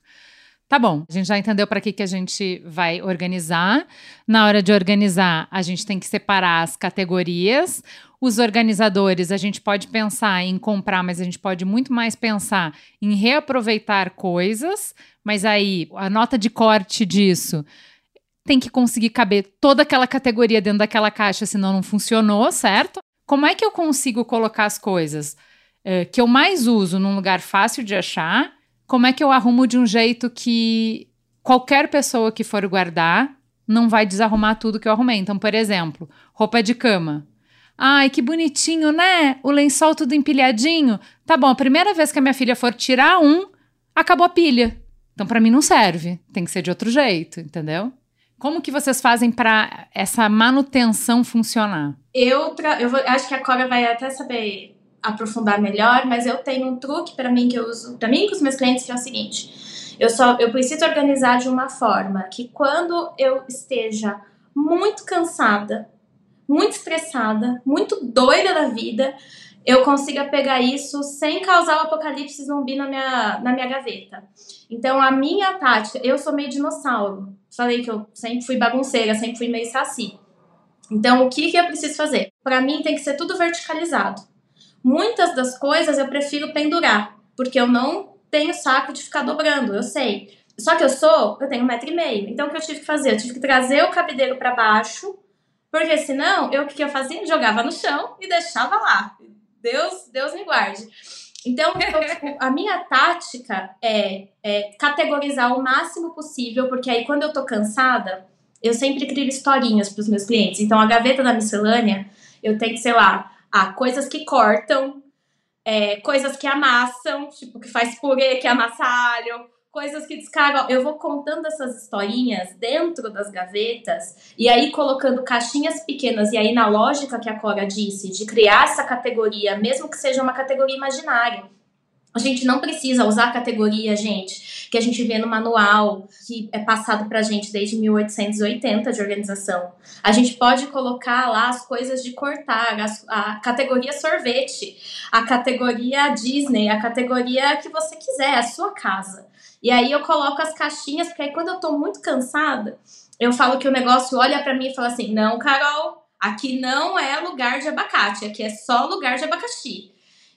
Tá bom, a gente já entendeu para que, que a gente vai organizar. Na hora de organizar, a gente tem que separar as categorias. Os organizadores, a gente pode pensar em comprar, mas a gente pode muito mais pensar em reaproveitar coisas. Mas aí, a nota de corte disso tem que conseguir caber toda aquela categoria dentro daquela caixa, senão não funcionou, certo? Como é que eu consigo colocar as coisas é, que eu mais uso num lugar fácil de achar? Como é que eu arrumo de um jeito que qualquer pessoa que for guardar não vai desarrumar tudo que eu arrumei. Então, por exemplo, roupa de cama. Ai, que bonitinho, né? O lençol tudo empilhadinho. Tá bom, a primeira vez que a minha filha for tirar um, acabou a pilha. Então, para mim não serve. Tem que ser de outro jeito, entendeu? Como que vocês fazem para essa manutenção funcionar? Eu, eu vou, acho que a Cora vai até saber aprofundar melhor, mas eu tenho um truque para mim que eu uso para mim com os meus clientes que é o seguinte: eu só eu preciso organizar de uma forma que quando eu esteja muito cansada, muito estressada, muito doida da vida, eu consiga pegar isso sem causar o apocalipse zumbi na minha, na minha gaveta. Então, a minha tática, eu sou meio dinossauro. Falei que eu sempre fui bagunceira, sempre fui meio saci. Então, o que, que eu preciso fazer? Para mim, tem que ser tudo verticalizado. Muitas das coisas eu prefiro pendurar, porque eu não tenho saco de ficar dobrando, eu sei. Só que eu sou, eu tenho um metro e meio. Então o que eu tive que fazer? Eu tive que trazer o cabideiro para baixo, porque senão eu o que, que eu fazia? Jogava no chão e deixava lá. Deus, Deus me guarde. Então, a minha tática é, é, categorizar o máximo possível, porque aí quando eu tô cansada, eu sempre crio historinhas para os meus clientes. Então, a gaveta da miscelânea, eu tenho, sei lá, ah, coisas que cortam, é, coisas que amassam, tipo, que faz purê, que amassa alho, coisas que descarregam. Eu vou contando essas historinhas dentro das gavetas e aí colocando caixinhas pequenas. E aí, na lógica que a Cora disse, de criar essa categoria, mesmo que seja uma categoria imaginária. A gente não precisa usar a categoria, gente, que a gente vê no manual, que é passado pra gente desde 1880 de organização. A gente pode colocar lá as coisas de cortar, a, a categoria sorvete, a categoria Disney, a categoria que você quiser, a sua casa. E aí eu coloco as caixinhas, porque aí quando eu tô muito cansada, eu falo que o negócio olha para mim e fala assim: não, Carol, aqui não é lugar de abacate, aqui é só lugar de abacaxi.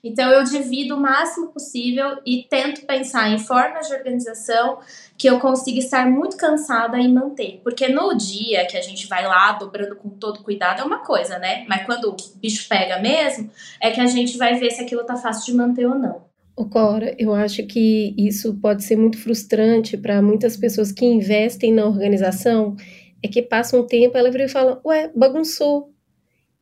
Então eu divido o máximo possível e tento pensar em formas de organização que eu consiga estar muito cansada e manter. Porque no dia que a gente vai lá dobrando com todo cuidado é uma coisa, né? Mas quando o bicho pega mesmo, é que a gente vai ver se aquilo tá fácil de manter ou não. O Cora, eu acho que isso pode ser muito frustrante para muitas pessoas que investem na organização, é que passa um tempo, ela vira e fala, ué, bagunçou,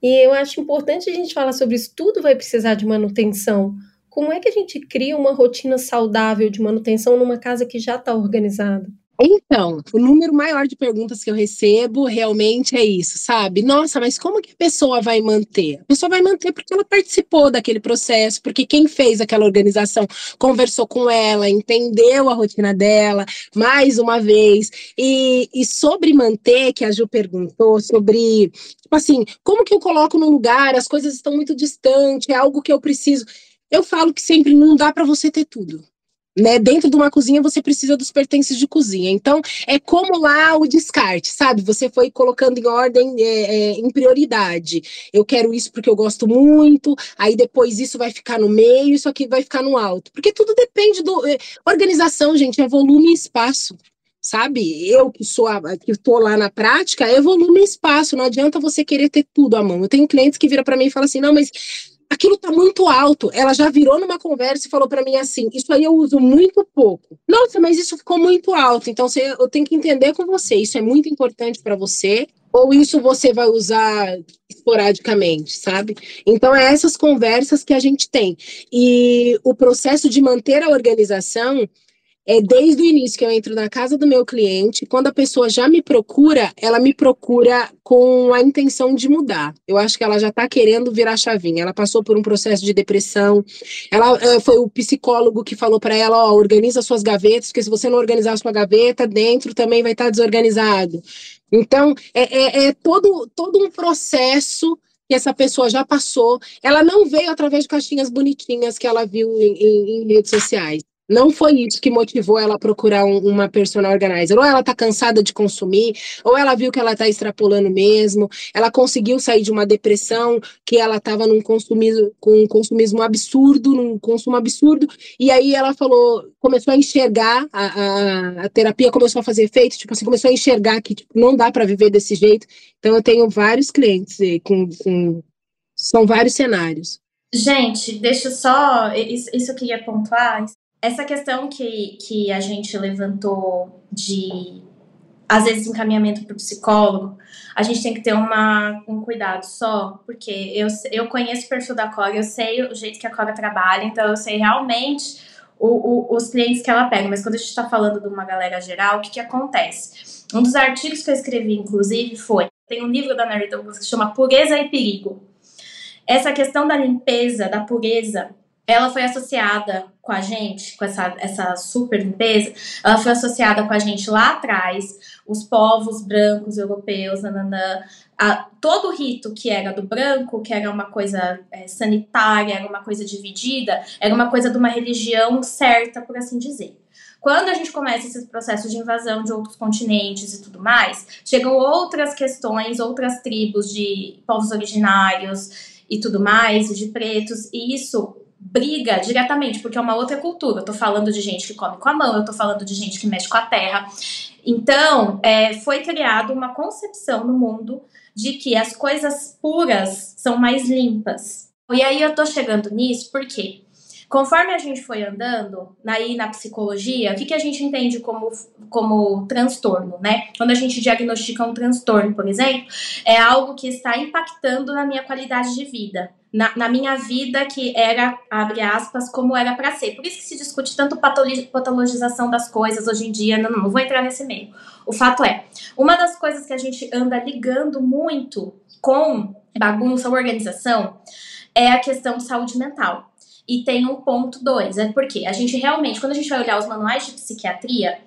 e eu acho importante a gente falar sobre isso. Tudo vai precisar de manutenção. Como é que a gente cria uma rotina saudável de manutenção numa casa que já está organizada? Então, o número maior de perguntas que eu recebo realmente é isso, sabe? Nossa, mas como que a pessoa vai manter? A pessoa vai manter porque ela participou daquele processo, porque quem fez aquela organização conversou com ela, entendeu a rotina dela, mais uma vez. E, e sobre manter, que a Ju perguntou, sobre, tipo assim, como que eu coloco no lugar, as coisas estão muito distantes, é algo que eu preciso. Eu falo que sempre não dá para você ter tudo né? Dentro de uma cozinha você precisa dos pertences de cozinha. Então é como lá o descarte, sabe? Você foi colocando em ordem, é, é, em prioridade. Eu quero isso porque eu gosto muito. Aí depois isso vai ficar no meio, isso aqui vai ficar no alto. Porque tudo depende do é, organização, gente. É volume e espaço. Sabe, eu que sou a, que estou lá na prática, é volume e espaço. Não adianta você querer ter tudo à mão. Eu tenho clientes que viram para mim e falam assim: não, mas aquilo tá muito alto. Ela já virou numa conversa e falou para mim assim: Isso aí eu uso muito pouco. Nossa, mas isso ficou muito alto. Então você, eu tenho que entender com você: isso é muito importante para você ou isso você vai usar esporadicamente, sabe? Então, é essas conversas que a gente tem. E o processo de manter a organização é desde o início que eu entro na casa do meu cliente, quando a pessoa já me procura, ela me procura com a intenção de mudar. Eu acho que ela já está querendo virar chavinha. Ela passou por um processo de depressão. Ela foi o psicólogo que falou para ela, ó, organiza suas gavetas, porque se você não organizar a sua gaveta, dentro também vai estar tá desorganizado. Então, é, é, é todo, todo um processo que essa pessoa já passou. Ela não veio através de caixinhas bonitinhas que ela viu em, em, em redes sociais. Não foi isso que motivou ela a procurar um, uma personal organizer. Ou ela está cansada de consumir, ou ela viu que ela está extrapolando mesmo. Ela conseguiu sair de uma depressão que ela estava num consumismo, com um consumismo absurdo, num consumo absurdo. E aí ela falou, começou a enxergar, a, a, a terapia começou a fazer efeito, tipo assim, começou a enxergar que tipo, não dá para viver desse jeito. Então eu tenho vários clientes com, com são vários cenários. Gente, deixa só. Isso, isso eu queria pontuar essa questão que, que a gente levantou de, às vezes, encaminhamento para o psicólogo, a gente tem que ter uma, um cuidado só, porque eu, eu conheço o perfil da Cora, eu sei o jeito que a Cora trabalha, então eu sei realmente o, o, os clientes que ela pega, mas quando a gente está falando de uma galera geral, o que, que acontece? Um dos artigos que eu escrevi, inclusive, foi: tem um livro da Mary Douglas que chama Pureza e Perigo. Essa questão da limpeza, da pureza, ela foi associada com a gente, com essa, essa super limpeza, ela foi associada com a gente lá atrás, os povos brancos europeus, nananã, a, todo o rito que era do branco, que era uma coisa é, sanitária, era uma coisa dividida, era uma coisa de uma religião certa, por assim dizer. Quando a gente começa esses processos de invasão de outros continentes e tudo mais, chegam outras questões, outras tribos de povos originários e tudo mais, de pretos, e isso briga diretamente, porque é uma outra cultura. Eu tô falando de gente que come com a mão, eu tô falando de gente que mexe com a terra. Então, é, foi criada uma concepção no mundo de que as coisas puras são mais limpas. E aí eu tô chegando nisso porque conforme a gente foi andando aí na psicologia, o que, que a gente entende como, como transtorno, né? Quando a gente diagnostica um transtorno, por exemplo, é algo que está impactando na minha qualidade de vida na, na, minha vida que era, abre aspas, como era para ser. Por isso que se discute tanto patologização das coisas hoje em dia. Não, não, não vou entrar nesse meio. O fato é, uma das coisas que a gente anda ligando muito com bagunça ou organização é a questão de saúde mental. E tem um ponto dois, é porque a gente realmente, quando a gente vai olhar os manuais de psiquiatria,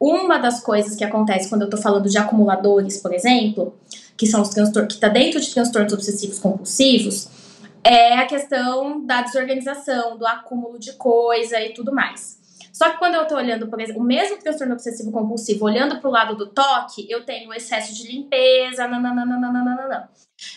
uma das coisas que acontece quando eu tô falando de acumuladores, por exemplo, que são os transtornos, que tá dentro de transtornos obsessivos compulsivos, é a questão da desorganização, do acúmulo de coisa e tudo mais. Só que quando eu tô olhando, por exemplo, o mesmo transtorno obsessivo compulsivo, olhando pro lado do toque, eu tenho excesso de limpeza, nananana.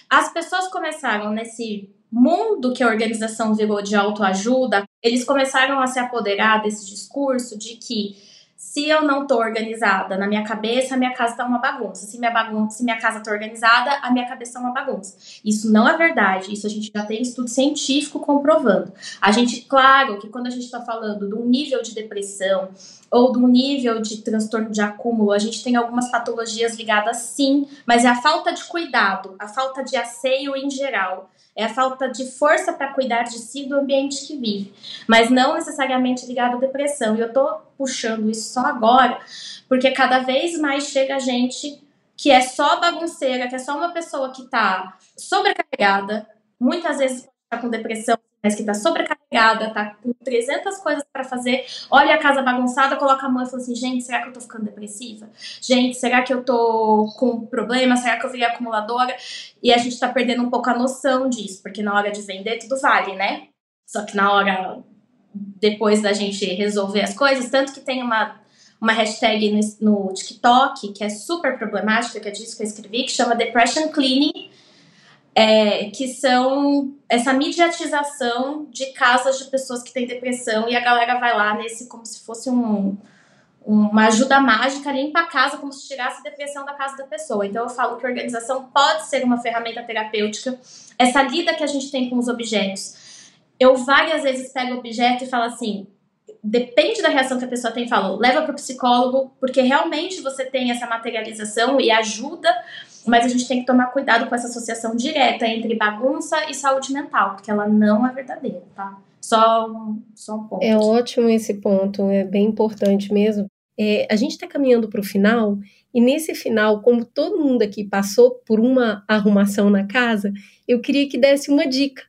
As pessoas começaram nesse mundo que a organização virou de autoajuda, eles começaram a se apoderar desse discurso de que se eu não tô organizada na minha cabeça, a minha casa tá uma bagunça. Se minha, bagunça, se minha casa tá organizada, a minha cabeça é uma bagunça. Isso não é verdade. Isso a gente já tem estudo científico comprovando. A gente, claro, que quando a gente está falando de um nível de depressão ou de um nível de transtorno de acúmulo, a gente tem algumas patologias ligadas sim, mas é a falta de cuidado, a falta de asseio em geral é a falta de força para cuidar de si do ambiente que vive, mas não necessariamente ligado à depressão. E eu tô puxando isso só agora, porque cada vez mais chega gente que é só bagunceira, que é só uma pessoa que tá sobrecarregada, muitas vezes tá com depressão, mas que tá sobrecarregada, tá com 300 coisas para fazer, olha a casa bagunçada, coloca a mão e fala assim: gente, será que eu tô ficando depressiva? Gente, será que eu tô com problema? Será que eu virei acumuladora? E a gente tá perdendo um pouco a noção disso, porque na hora de vender tudo vale, né? Só que na hora depois da gente resolver as coisas, tanto que tem uma uma hashtag no, no TikTok que é super problemática, que é disso que eu escrevi, que chama Depression Cleaning, é, que são essa mediatização de casas de pessoas que têm depressão e a galera vai lá nesse como se fosse um, uma ajuda mágica, limpa a casa como se tirasse a depressão da casa da pessoa. Então eu falo que organização pode ser uma ferramenta terapêutica. Essa lida que a gente tem com os objetos. Eu várias vezes pego o objeto e falo assim, depende da reação que a pessoa tem, falo, leva para o psicólogo, porque realmente você tem essa materialização e ajuda mas a gente tem que tomar cuidado com essa associação direta entre bagunça e saúde mental, porque ela não é verdadeira, tá? Só um, só um ponto. É ótimo esse ponto, é bem importante mesmo. É, a gente está caminhando para o final, e nesse final, como todo mundo aqui passou por uma arrumação na casa, eu queria que desse uma dica.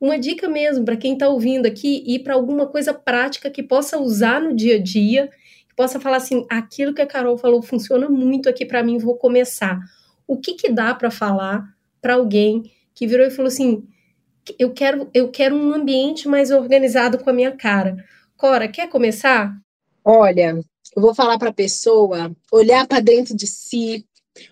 Uma dica mesmo para quem está ouvindo aqui e para alguma coisa prática que possa usar no dia a dia, que possa falar assim: aquilo que a Carol falou funciona muito aqui para mim, vou começar. O que, que dá para falar para alguém que virou e falou assim: eu quero, eu quero um ambiente mais organizado com a minha cara. Cora, quer começar? Olha, eu vou falar para a pessoa olhar para dentro de si,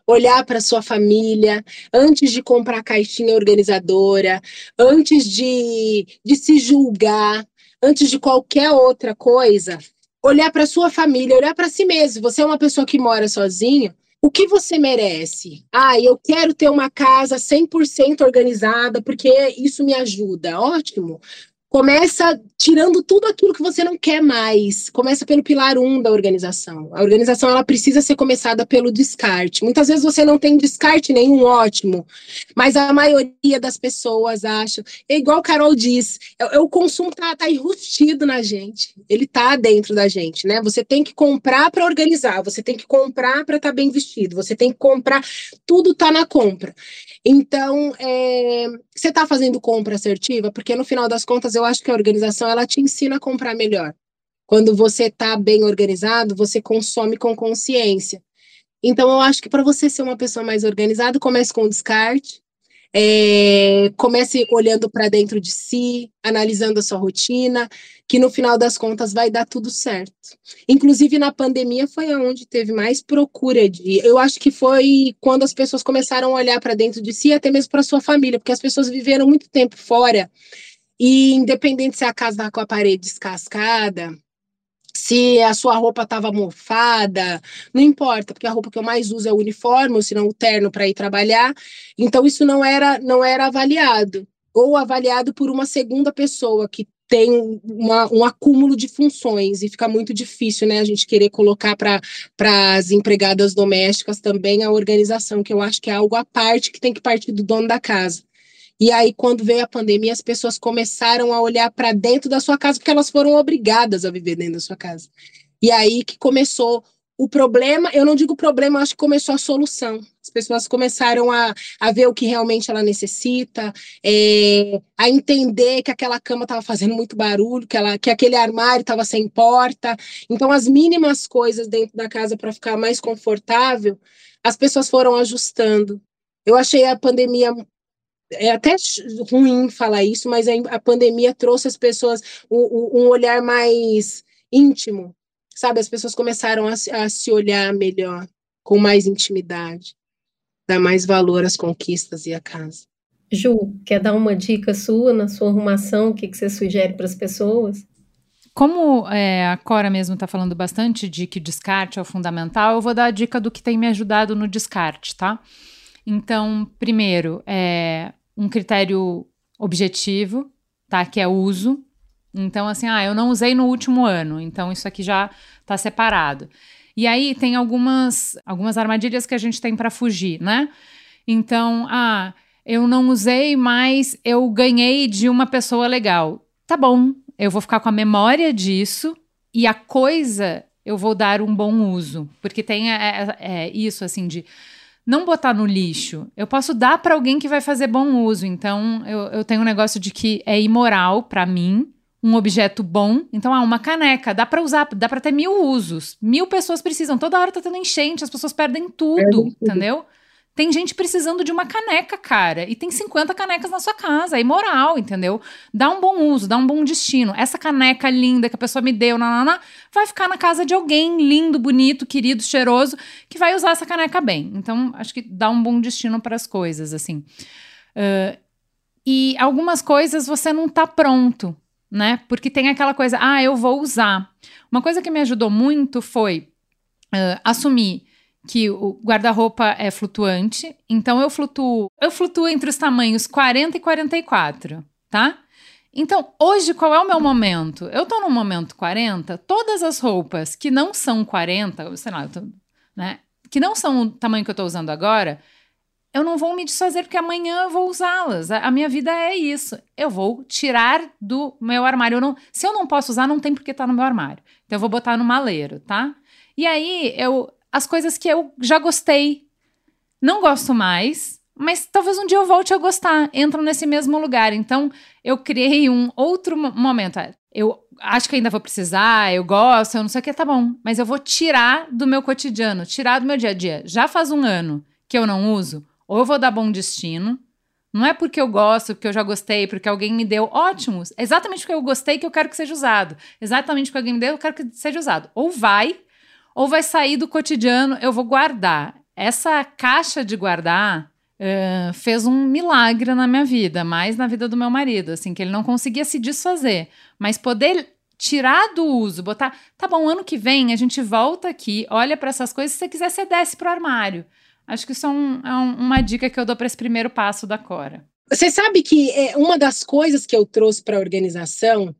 olhar para sua família, antes de comprar a caixinha organizadora, antes de, de se julgar, antes de qualquer outra coisa, olhar para sua família, olhar para si mesmo. Você é uma pessoa que mora sozinho, o que você merece? Ah, eu quero ter uma casa 100% organizada porque isso me ajuda. Ótimo. Começa tirando tudo aquilo que você não quer mais. Começa pelo pilar 1 um da organização. A organização ela precisa ser começada pelo descarte. Muitas vezes você não tem descarte nenhum, ótimo. Mas a maioria das pessoas acha. É igual a Carol diz: é, é o consumo tá, tá enrustido na gente. Ele tá dentro da gente, né? Você tem que comprar para organizar, você tem que comprar para estar tá bem vestido, você tem que comprar. Tudo tá na compra. Então, é, você está fazendo compra assertiva? Porque no final das contas, eu acho que a organização ela te ensina a comprar melhor. Quando você está bem organizado, você consome com consciência. Então, eu acho que para você ser uma pessoa mais organizada, comece com o descarte, é, comece olhando para dentro de si, analisando a sua rotina, que no final das contas vai dar tudo certo. Inclusive na pandemia foi onde teve mais procura de. Eu acho que foi quando as pessoas começaram a olhar para dentro de si, até mesmo para sua família, porque as pessoas viveram muito tempo fora e independente se a casa estava com a parede descascada, se a sua roupa estava mofada, não importa, porque a roupa que eu mais uso é o uniforme, ou se não o terno para ir trabalhar. Então isso não era não era avaliado ou avaliado por uma segunda pessoa que tem uma, um acúmulo de funções e fica muito difícil, né, a gente querer colocar para as empregadas domésticas também a organização, que eu acho que é algo à parte que tem que partir do dono da casa. E aí, quando veio a pandemia, as pessoas começaram a olhar para dentro da sua casa, porque elas foram obrigadas a viver dentro da sua casa. E aí que começou o problema, eu não digo problema, acho que começou a solução. As pessoas começaram a, a ver o que realmente ela necessita, é, a entender que aquela cama estava fazendo muito barulho, que, ela, que aquele armário estava sem porta. Então, as mínimas coisas dentro da casa para ficar mais confortável, as pessoas foram ajustando. Eu achei a pandemia é até ruim falar isso, mas a, pandemia trouxe as pessoas um, um, olhar mais íntimo, sabe? As pessoas começaram a, a, se olhar melhor, com mais intimidade, dar mais valor às conquistas e à casa. Ju, quer dar uma dica sua na sua arrumação? O que, que você sugere para as pessoas? Como é, a Cora mesmo está falando bastante de que descarte é o fundamental, eu vou dar a dica do que tem me ajudado no descarte, tá? Então, primeiro, é, um critério objetivo, tá? Que é uso. Então, assim, ah, eu não usei no último ano, então isso aqui já está separado. E aí tem algumas, algumas armadilhas que a gente tem para fugir, né? Então, ah, eu não usei, mas eu ganhei de uma pessoa legal. Tá bom, eu vou ficar com a memória disso e a coisa eu vou dar um bom uso. Porque tem é, é, é isso, assim, de não botar no lixo. Eu posso dar para alguém que vai fazer bom uso. Então, eu, eu tenho um negócio de que é imoral para mim um objeto bom. Então, ah, uma caneca, dá para usar, dá para ter mil usos. Mil pessoas precisam. Toda hora tá tendo enchente, as pessoas perdem tudo, é entendeu? Tem gente precisando de uma caneca, cara, e tem 50 canecas na sua casa, é imoral, entendeu? Dá um bom uso, dá um bom destino. Essa caneca linda que a pessoa me deu, nananá, vai ficar na casa de alguém lindo, bonito, querido, cheiroso, que vai usar essa caneca bem. Então, acho que dá um bom destino para as coisas, assim. Uh, e algumas coisas você não tá pronto, né? Porque tem aquela coisa, ah, eu vou usar. Uma coisa que me ajudou muito foi uh, assumir que o guarda-roupa é flutuante, então eu flutuo, eu flutuo entre os tamanhos 40 e 44, tá? Então, hoje qual é o meu momento? Eu tô no momento 40, todas as roupas que não são 40, sei lá, tô, né, que não são o tamanho que eu tô usando agora, eu não vou me desfazer porque amanhã eu vou usá-las. A, a, minha vida é isso. Eu vou tirar do meu armário. Eu não, se eu não posso usar, não tem porque tá no meu armário. Então eu vou botar no maleiro, tá? E aí eu as coisas que eu já gostei, não gosto mais, mas talvez um dia eu volte a gostar, entram nesse mesmo lugar. Então eu criei um outro momento. É, eu acho que ainda vou precisar, eu gosto, eu não sei o que, tá bom. Mas eu vou tirar do meu cotidiano, tirar do meu dia a dia. Já faz um ano que eu não uso ou eu vou dar bom destino. Não é porque eu gosto, porque eu já gostei, porque alguém me deu. Ótimos. É exatamente porque eu gostei que eu quero que seja usado. Exatamente porque alguém me deu, eu quero que seja usado. Ou vai, ou vai sair do cotidiano, eu vou guardar. Essa caixa de guardar uh, fez um milagre na minha vida, mais na vida do meu marido, assim, que ele não conseguia se desfazer. Mas poder tirar do uso, botar, tá bom, ano que vem a gente volta aqui, olha para essas coisas, se você quiser, você desce pro armário. Acho que isso é, um, é um, uma dica que eu dou para esse primeiro passo da Cora. Você sabe que é, uma das coisas que eu trouxe para a organização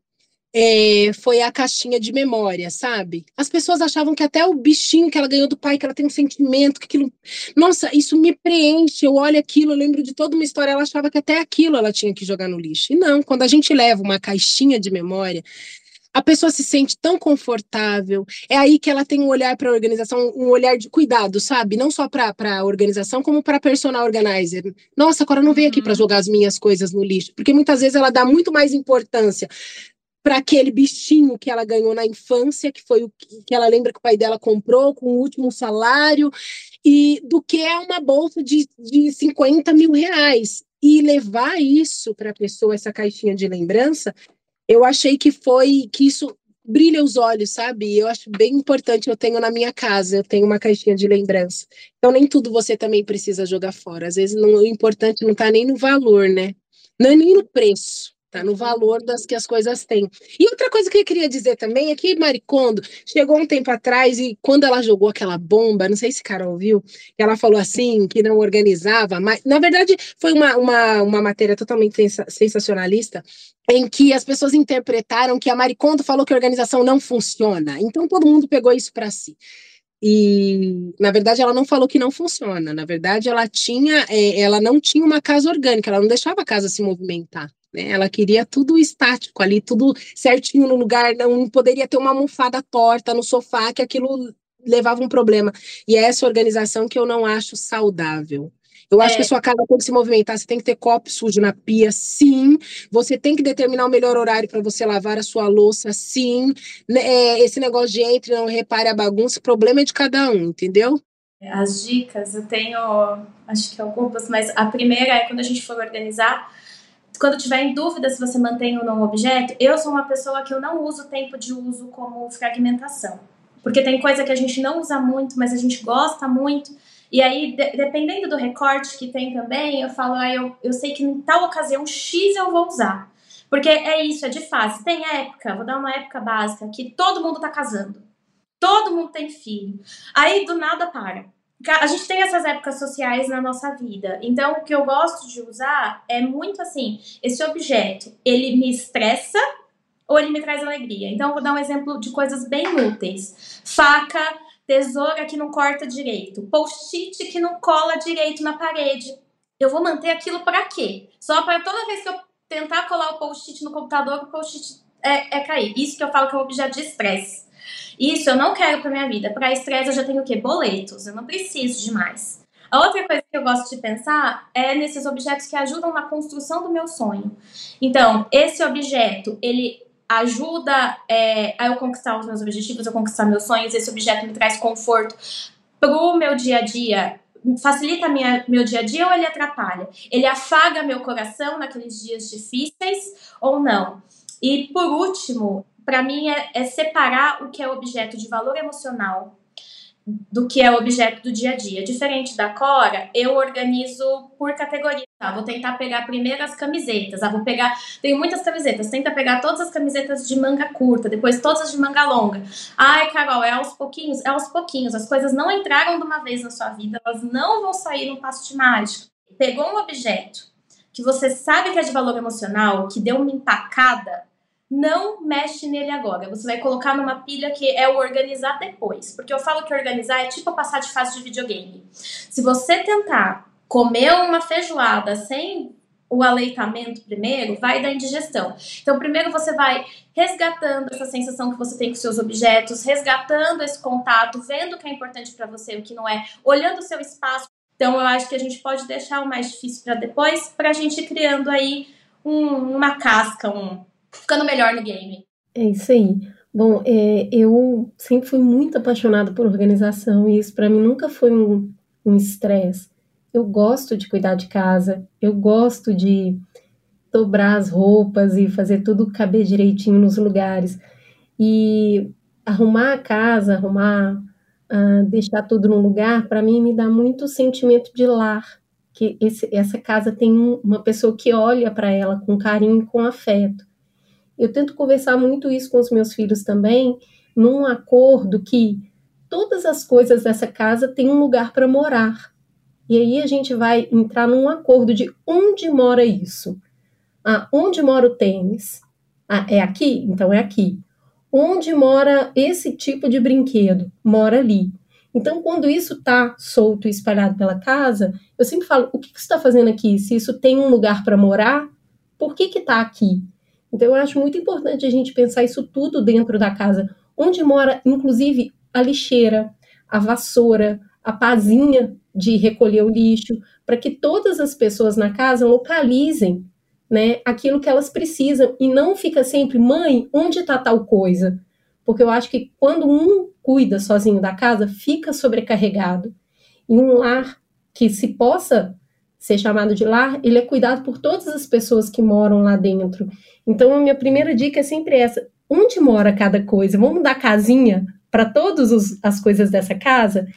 é, foi a caixinha de memória, sabe? As pessoas achavam que até o bichinho que ela ganhou do pai, que ela tem um sentimento, que aquilo. Nossa, isso me preenche. Eu olho aquilo, eu lembro de toda uma história. Ela achava que até aquilo ela tinha que jogar no lixo. E não, quando a gente leva uma caixinha de memória, a pessoa se sente tão confortável. É aí que ela tem um olhar para a organização, um olhar de cuidado, sabe? Não só para a organização, como para personal organizer. Nossa, agora não veio aqui para uhum. jogar as minhas coisas no lixo, porque muitas vezes ela dá muito mais importância para aquele bichinho que ela ganhou na infância, que foi o que ela lembra que o pai dela comprou com o último salário, e do que é uma bolsa de, de 50 mil reais. E levar isso para a pessoa, essa caixinha de lembrança, eu achei que foi que isso brilha os olhos, sabe? Eu acho bem importante. Eu tenho na minha casa, eu tenho uma caixinha de lembrança. Então nem tudo você também precisa jogar fora. Às vezes não, o importante não está nem no valor, né? Não é nem no preço. Tá no valor das que as coisas têm. E outra coisa que eu queria dizer também é que Maricondo chegou um tempo atrás e quando ela jogou aquela bomba, não sei se Carol viu, ela falou assim, que não organizava, mas na verdade foi uma, uma, uma matéria totalmente sensacionalista, em que as pessoas interpretaram que a Maricondo falou que a organização não funciona. Então todo mundo pegou isso para si. E na verdade ela não falou que não funciona. Na verdade ela tinha, é, ela não tinha uma casa orgânica. Ela não deixava a casa se movimentar. Né? Ela queria tudo estático ali, tudo certinho no lugar, não poderia ter uma almofada torta no sofá, que aquilo levava um problema. E é essa organização que eu não acho saudável. Eu acho é. que a sua casa tem que se movimentar, você tem que ter copo sujo na pia, sim. Você tem que determinar o melhor horário para você lavar a sua louça, sim. Né, é, esse negócio de entre, não repare a bagunça, o problema é de cada um, entendeu? As dicas, eu tenho, acho que algumas, mas a primeira é quando a gente for organizar, quando tiver em dúvida se você mantém ou não o objeto, eu sou uma pessoa que eu não uso tempo de uso como fragmentação. Porque tem coisa que a gente não usa muito, mas a gente gosta muito. E aí, de, dependendo do recorte que tem também, eu falo, ah, eu, eu sei que em tal ocasião X eu vou usar. Porque é isso, é de fase. Tem época, vou dar uma época básica, que todo mundo tá casando. Todo mundo tem filho. Aí do nada para a gente tem essas épocas sociais na nossa vida. Então, o que eu gosto de usar é muito assim: esse objeto, ele me estressa ou ele me traz alegria. Então, vou dar um exemplo de coisas bem úteis: faca, tesoura que não corta direito, post-it que não cola direito na parede. Eu vou manter aquilo para quê? Só para toda vez que eu tentar colar o post-it no computador, o post-it é, é cair. Isso que eu falo que é um objeto de estresse. Isso eu não quero para minha vida. Para estresse eu já tenho o quê? Boletos. Eu não preciso de mais. A outra coisa que eu gosto de pensar é nesses objetos que ajudam na construção do meu sonho. Então, esse objeto, ele ajuda é, a eu conquistar os meus objetivos, a conquistar meus sonhos. Esse objeto me traz conforto pro meu dia a dia. Facilita minha, meu dia a dia ou ele atrapalha? Ele afaga meu coração naqueles dias difíceis ou não? E por último, para mim, é, é, separar o que é objeto de valor emocional do que é objeto do dia a dia. Diferente da Cora, eu organizo por categoria. Tá? Vou tentar pegar primeiro as camisetas. Ah, vou pegar. Tenho muitas camisetas. Tenta pegar todas as camisetas de manga curta, depois todas as de manga longa. Ai, Carol, é aos pouquinhos? É aos pouquinhos. As coisas não entraram de uma vez na sua vida, elas não vão sair num passo de mágica. Pegou um objeto que você sabe que é de valor emocional, que deu uma empacada, não mexe nele agora. Você vai colocar numa pilha que é o organizar depois. Porque eu falo que organizar é tipo passar de fase de videogame. Se você tentar comer uma feijoada sem o aleitamento primeiro, vai dar indigestão. Então, primeiro você vai resgatando essa sensação que você tem com seus objetos, resgatando esse contato, vendo o que é importante para você o que não é, olhando o seu espaço. Então, eu acho que a gente pode deixar o mais difícil para depois, para a gente ir criando aí um, uma casca, um, ficando melhor no game. É isso aí. Bom, é, eu sempre fui muito apaixonada por organização e isso para mim nunca foi um estresse. Um eu gosto de cuidar de casa, eu gosto de dobrar as roupas e fazer tudo caber direitinho nos lugares. E arrumar a casa, arrumar, uh, deixar tudo no lugar, para mim me dá muito sentimento de lar. Que esse, essa casa tem um, uma pessoa que olha para ela com carinho e com afeto. Eu tento conversar muito isso com os meus filhos também, num acordo que todas as coisas dessa casa têm um lugar para morar. E aí a gente vai entrar num acordo de onde mora isso. Ah, onde mora o tênis? Ah, é aqui? Então é aqui. Onde mora esse tipo de brinquedo? Mora ali. Então, quando isso está solto e espalhado pela casa, eu sempre falo: o que, que você está fazendo aqui? Se isso tem um lugar para morar, por que está aqui? Então, eu acho muito importante a gente pensar isso tudo dentro da casa, onde mora, inclusive, a lixeira, a vassoura, a pazinha de recolher o lixo, para que todas as pessoas na casa localizem né, aquilo que elas precisam e não fica sempre, mãe, onde está tal coisa? Porque eu acho que quando um cuida sozinho da casa, fica sobrecarregado. E um lar que se possa ser chamado de lar, ele é cuidado por todas as pessoas que moram lá dentro. Então, a minha primeira dica é sempre essa: onde mora cada coisa? Vamos dar casinha para todas as coisas dessa casa?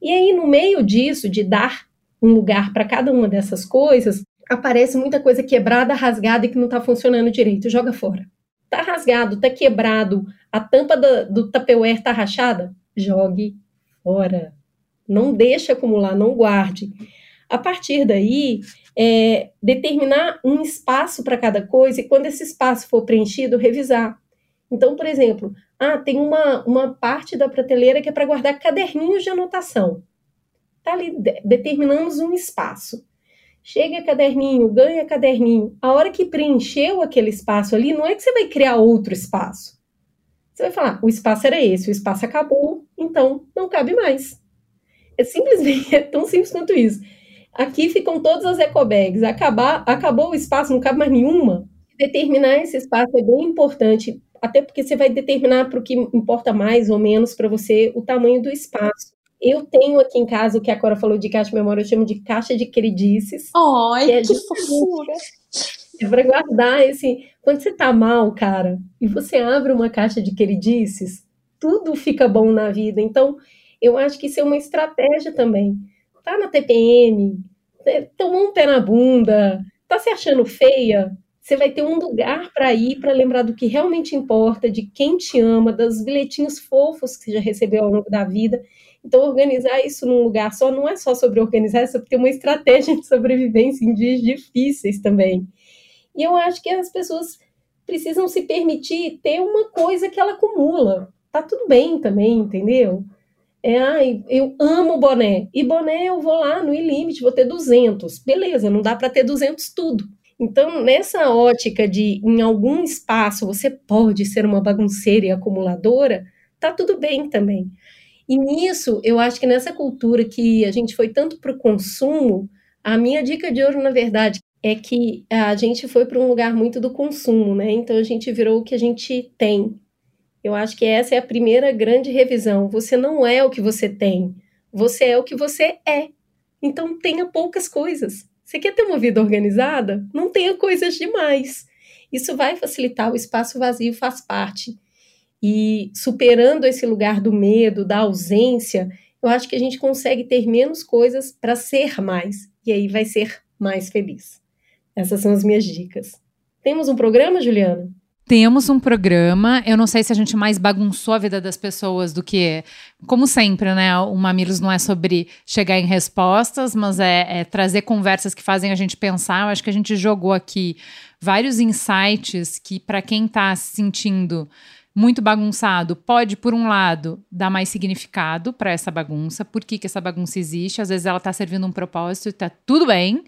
E aí, no meio disso, de dar um lugar para cada uma dessas coisas, aparece muita coisa quebrada, rasgada e que não está funcionando direito. Joga fora. Tá rasgado, tá quebrado, a tampa do, do Tupperware tá rachada? Jogue fora. Não deixe acumular, não guarde. A partir daí, é, determinar um espaço para cada coisa e quando esse espaço for preenchido, revisar. Então, por exemplo, ah, tem uma, uma parte da prateleira que é para guardar caderninhos de anotação. Tá ali, de, determinamos um espaço. Chega caderninho, ganha caderninho. A hora que preencheu aquele espaço ali, não é que você vai criar outro espaço. Você vai falar, o espaço era esse, o espaço acabou, então não cabe mais. É simplesmente [laughs] é tão simples quanto isso. Aqui ficam todas as ecobags. Acabar, acabou o espaço, não cabe mais nenhuma. Determinar esse espaço é bem importante, até porque você vai determinar para o que importa mais ou menos para você o tamanho do espaço. Eu tenho aqui em casa o que a Cora falou de caixa de memória, eu chamo de caixa de credices. Ai, que, é que fofura! É para guardar esse. Quando você tá mal, cara, e você abre uma caixa de queridices, tudo fica bom na vida. Então, eu acho que isso é uma estratégia também tá na TPM, é, tomou um pé na bunda, tá se achando feia, você vai ter um lugar para ir para lembrar do que realmente importa, de quem te ama, dos bilhetinhos fofos que você já recebeu ao longo da vida. Então, organizar isso num lugar só não é só sobre organizar, é sobre ter uma estratégia de sobrevivência em dias difíceis também. E eu acho que as pessoas precisam se permitir ter uma coisa que ela acumula. Tá tudo bem também, entendeu? É, ai, eu amo boné. E boné eu vou lá no limite, vou ter 200. Beleza, não dá para ter 200 tudo. Então, nessa ótica de em algum espaço você pode ser uma bagunceira e acumuladora, tá tudo bem também. E nisso, eu acho que nessa cultura que a gente foi tanto para o consumo, a minha dica de ouro, na verdade, é que a gente foi para um lugar muito do consumo, né? Então a gente virou o que a gente tem. Eu acho que essa é a primeira grande revisão. Você não é o que você tem, você é o que você é. Então tenha poucas coisas. Você quer ter uma vida organizada? Não tenha coisas demais. Isso vai facilitar, o espaço vazio faz parte. E superando esse lugar do medo, da ausência, eu acho que a gente consegue ter menos coisas para ser mais. E aí vai ser mais feliz. Essas são as minhas dicas. Temos um programa, Juliana? Temos um programa. Eu não sei se a gente mais bagunçou a vida das pessoas do que. Como sempre, né? O Mamilos não é sobre chegar em respostas, mas é, é trazer conversas que fazem a gente pensar. Eu acho que a gente jogou aqui vários insights que, para quem está se sentindo muito bagunçado pode, por um lado, dar mais significado para essa bagunça, por que, que essa bagunça existe, às vezes ela está servindo um propósito e está tudo bem.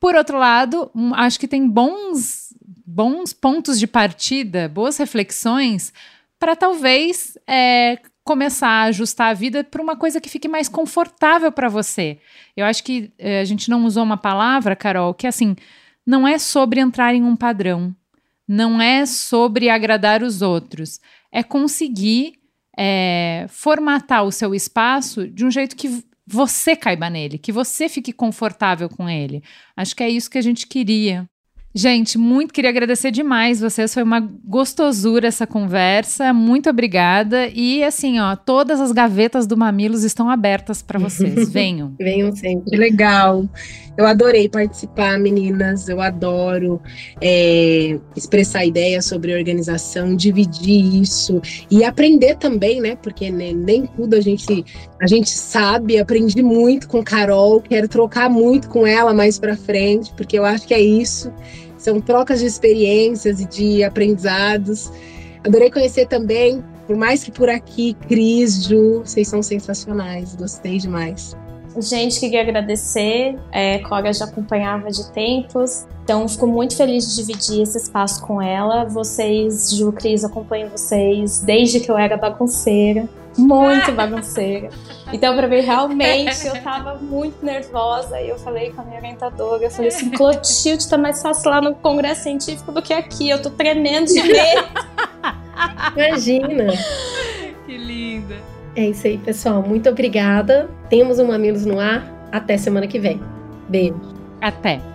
Por outro lado, um, acho que tem bons, bons pontos de partida, boas reflexões para talvez é, começar a ajustar a vida para uma coisa que fique mais confortável para você. Eu acho que é, a gente não usou uma palavra, Carol, que assim, não é sobre entrar em um padrão não é sobre agradar os outros, é conseguir é, formatar o seu espaço de um jeito que você caiba nele, que você fique confortável com ele. Acho que é isso que a gente queria. Gente, muito queria agradecer demais vocês. Foi uma gostosura essa conversa. Muito obrigada. E assim, ó, todas as gavetas do Mamilos estão abertas para vocês. [laughs] Venham. Venham sempre. Que legal. Eu adorei participar, meninas. Eu adoro é, expressar ideias sobre organização, dividir isso e aprender também, né? Porque nem, nem tudo a gente a gente sabe. Aprendi muito com Carol. Quero trocar muito com ela mais para frente, porque eu acho que é isso. São trocas de experiências e de aprendizados. Adorei conhecer também, por mais que por aqui, Cris, Ju, vocês são sensacionais, gostei demais. Gente, queria agradecer. É, Cora já acompanhava de tempos, então fico muito feliz de dividir esse espaço com ela. Vocês, Ju, Cris, acompanho vocês desde que eu era bagunceira muito [laughs] bagunceira. Então, pra mim, realmente, eu tava muito nervosa e eu falei com a minha orientadora, eu falei assim, Clotilde, tá mais fácil lá no congresso científico do que aqui, eu tô tremendo de medo. [laughs] Imagina. Que linda. É isso aí, pessoal. Muito obrigada. Temos um Mamilos no ar. Até semana que vem. Beijo. Até.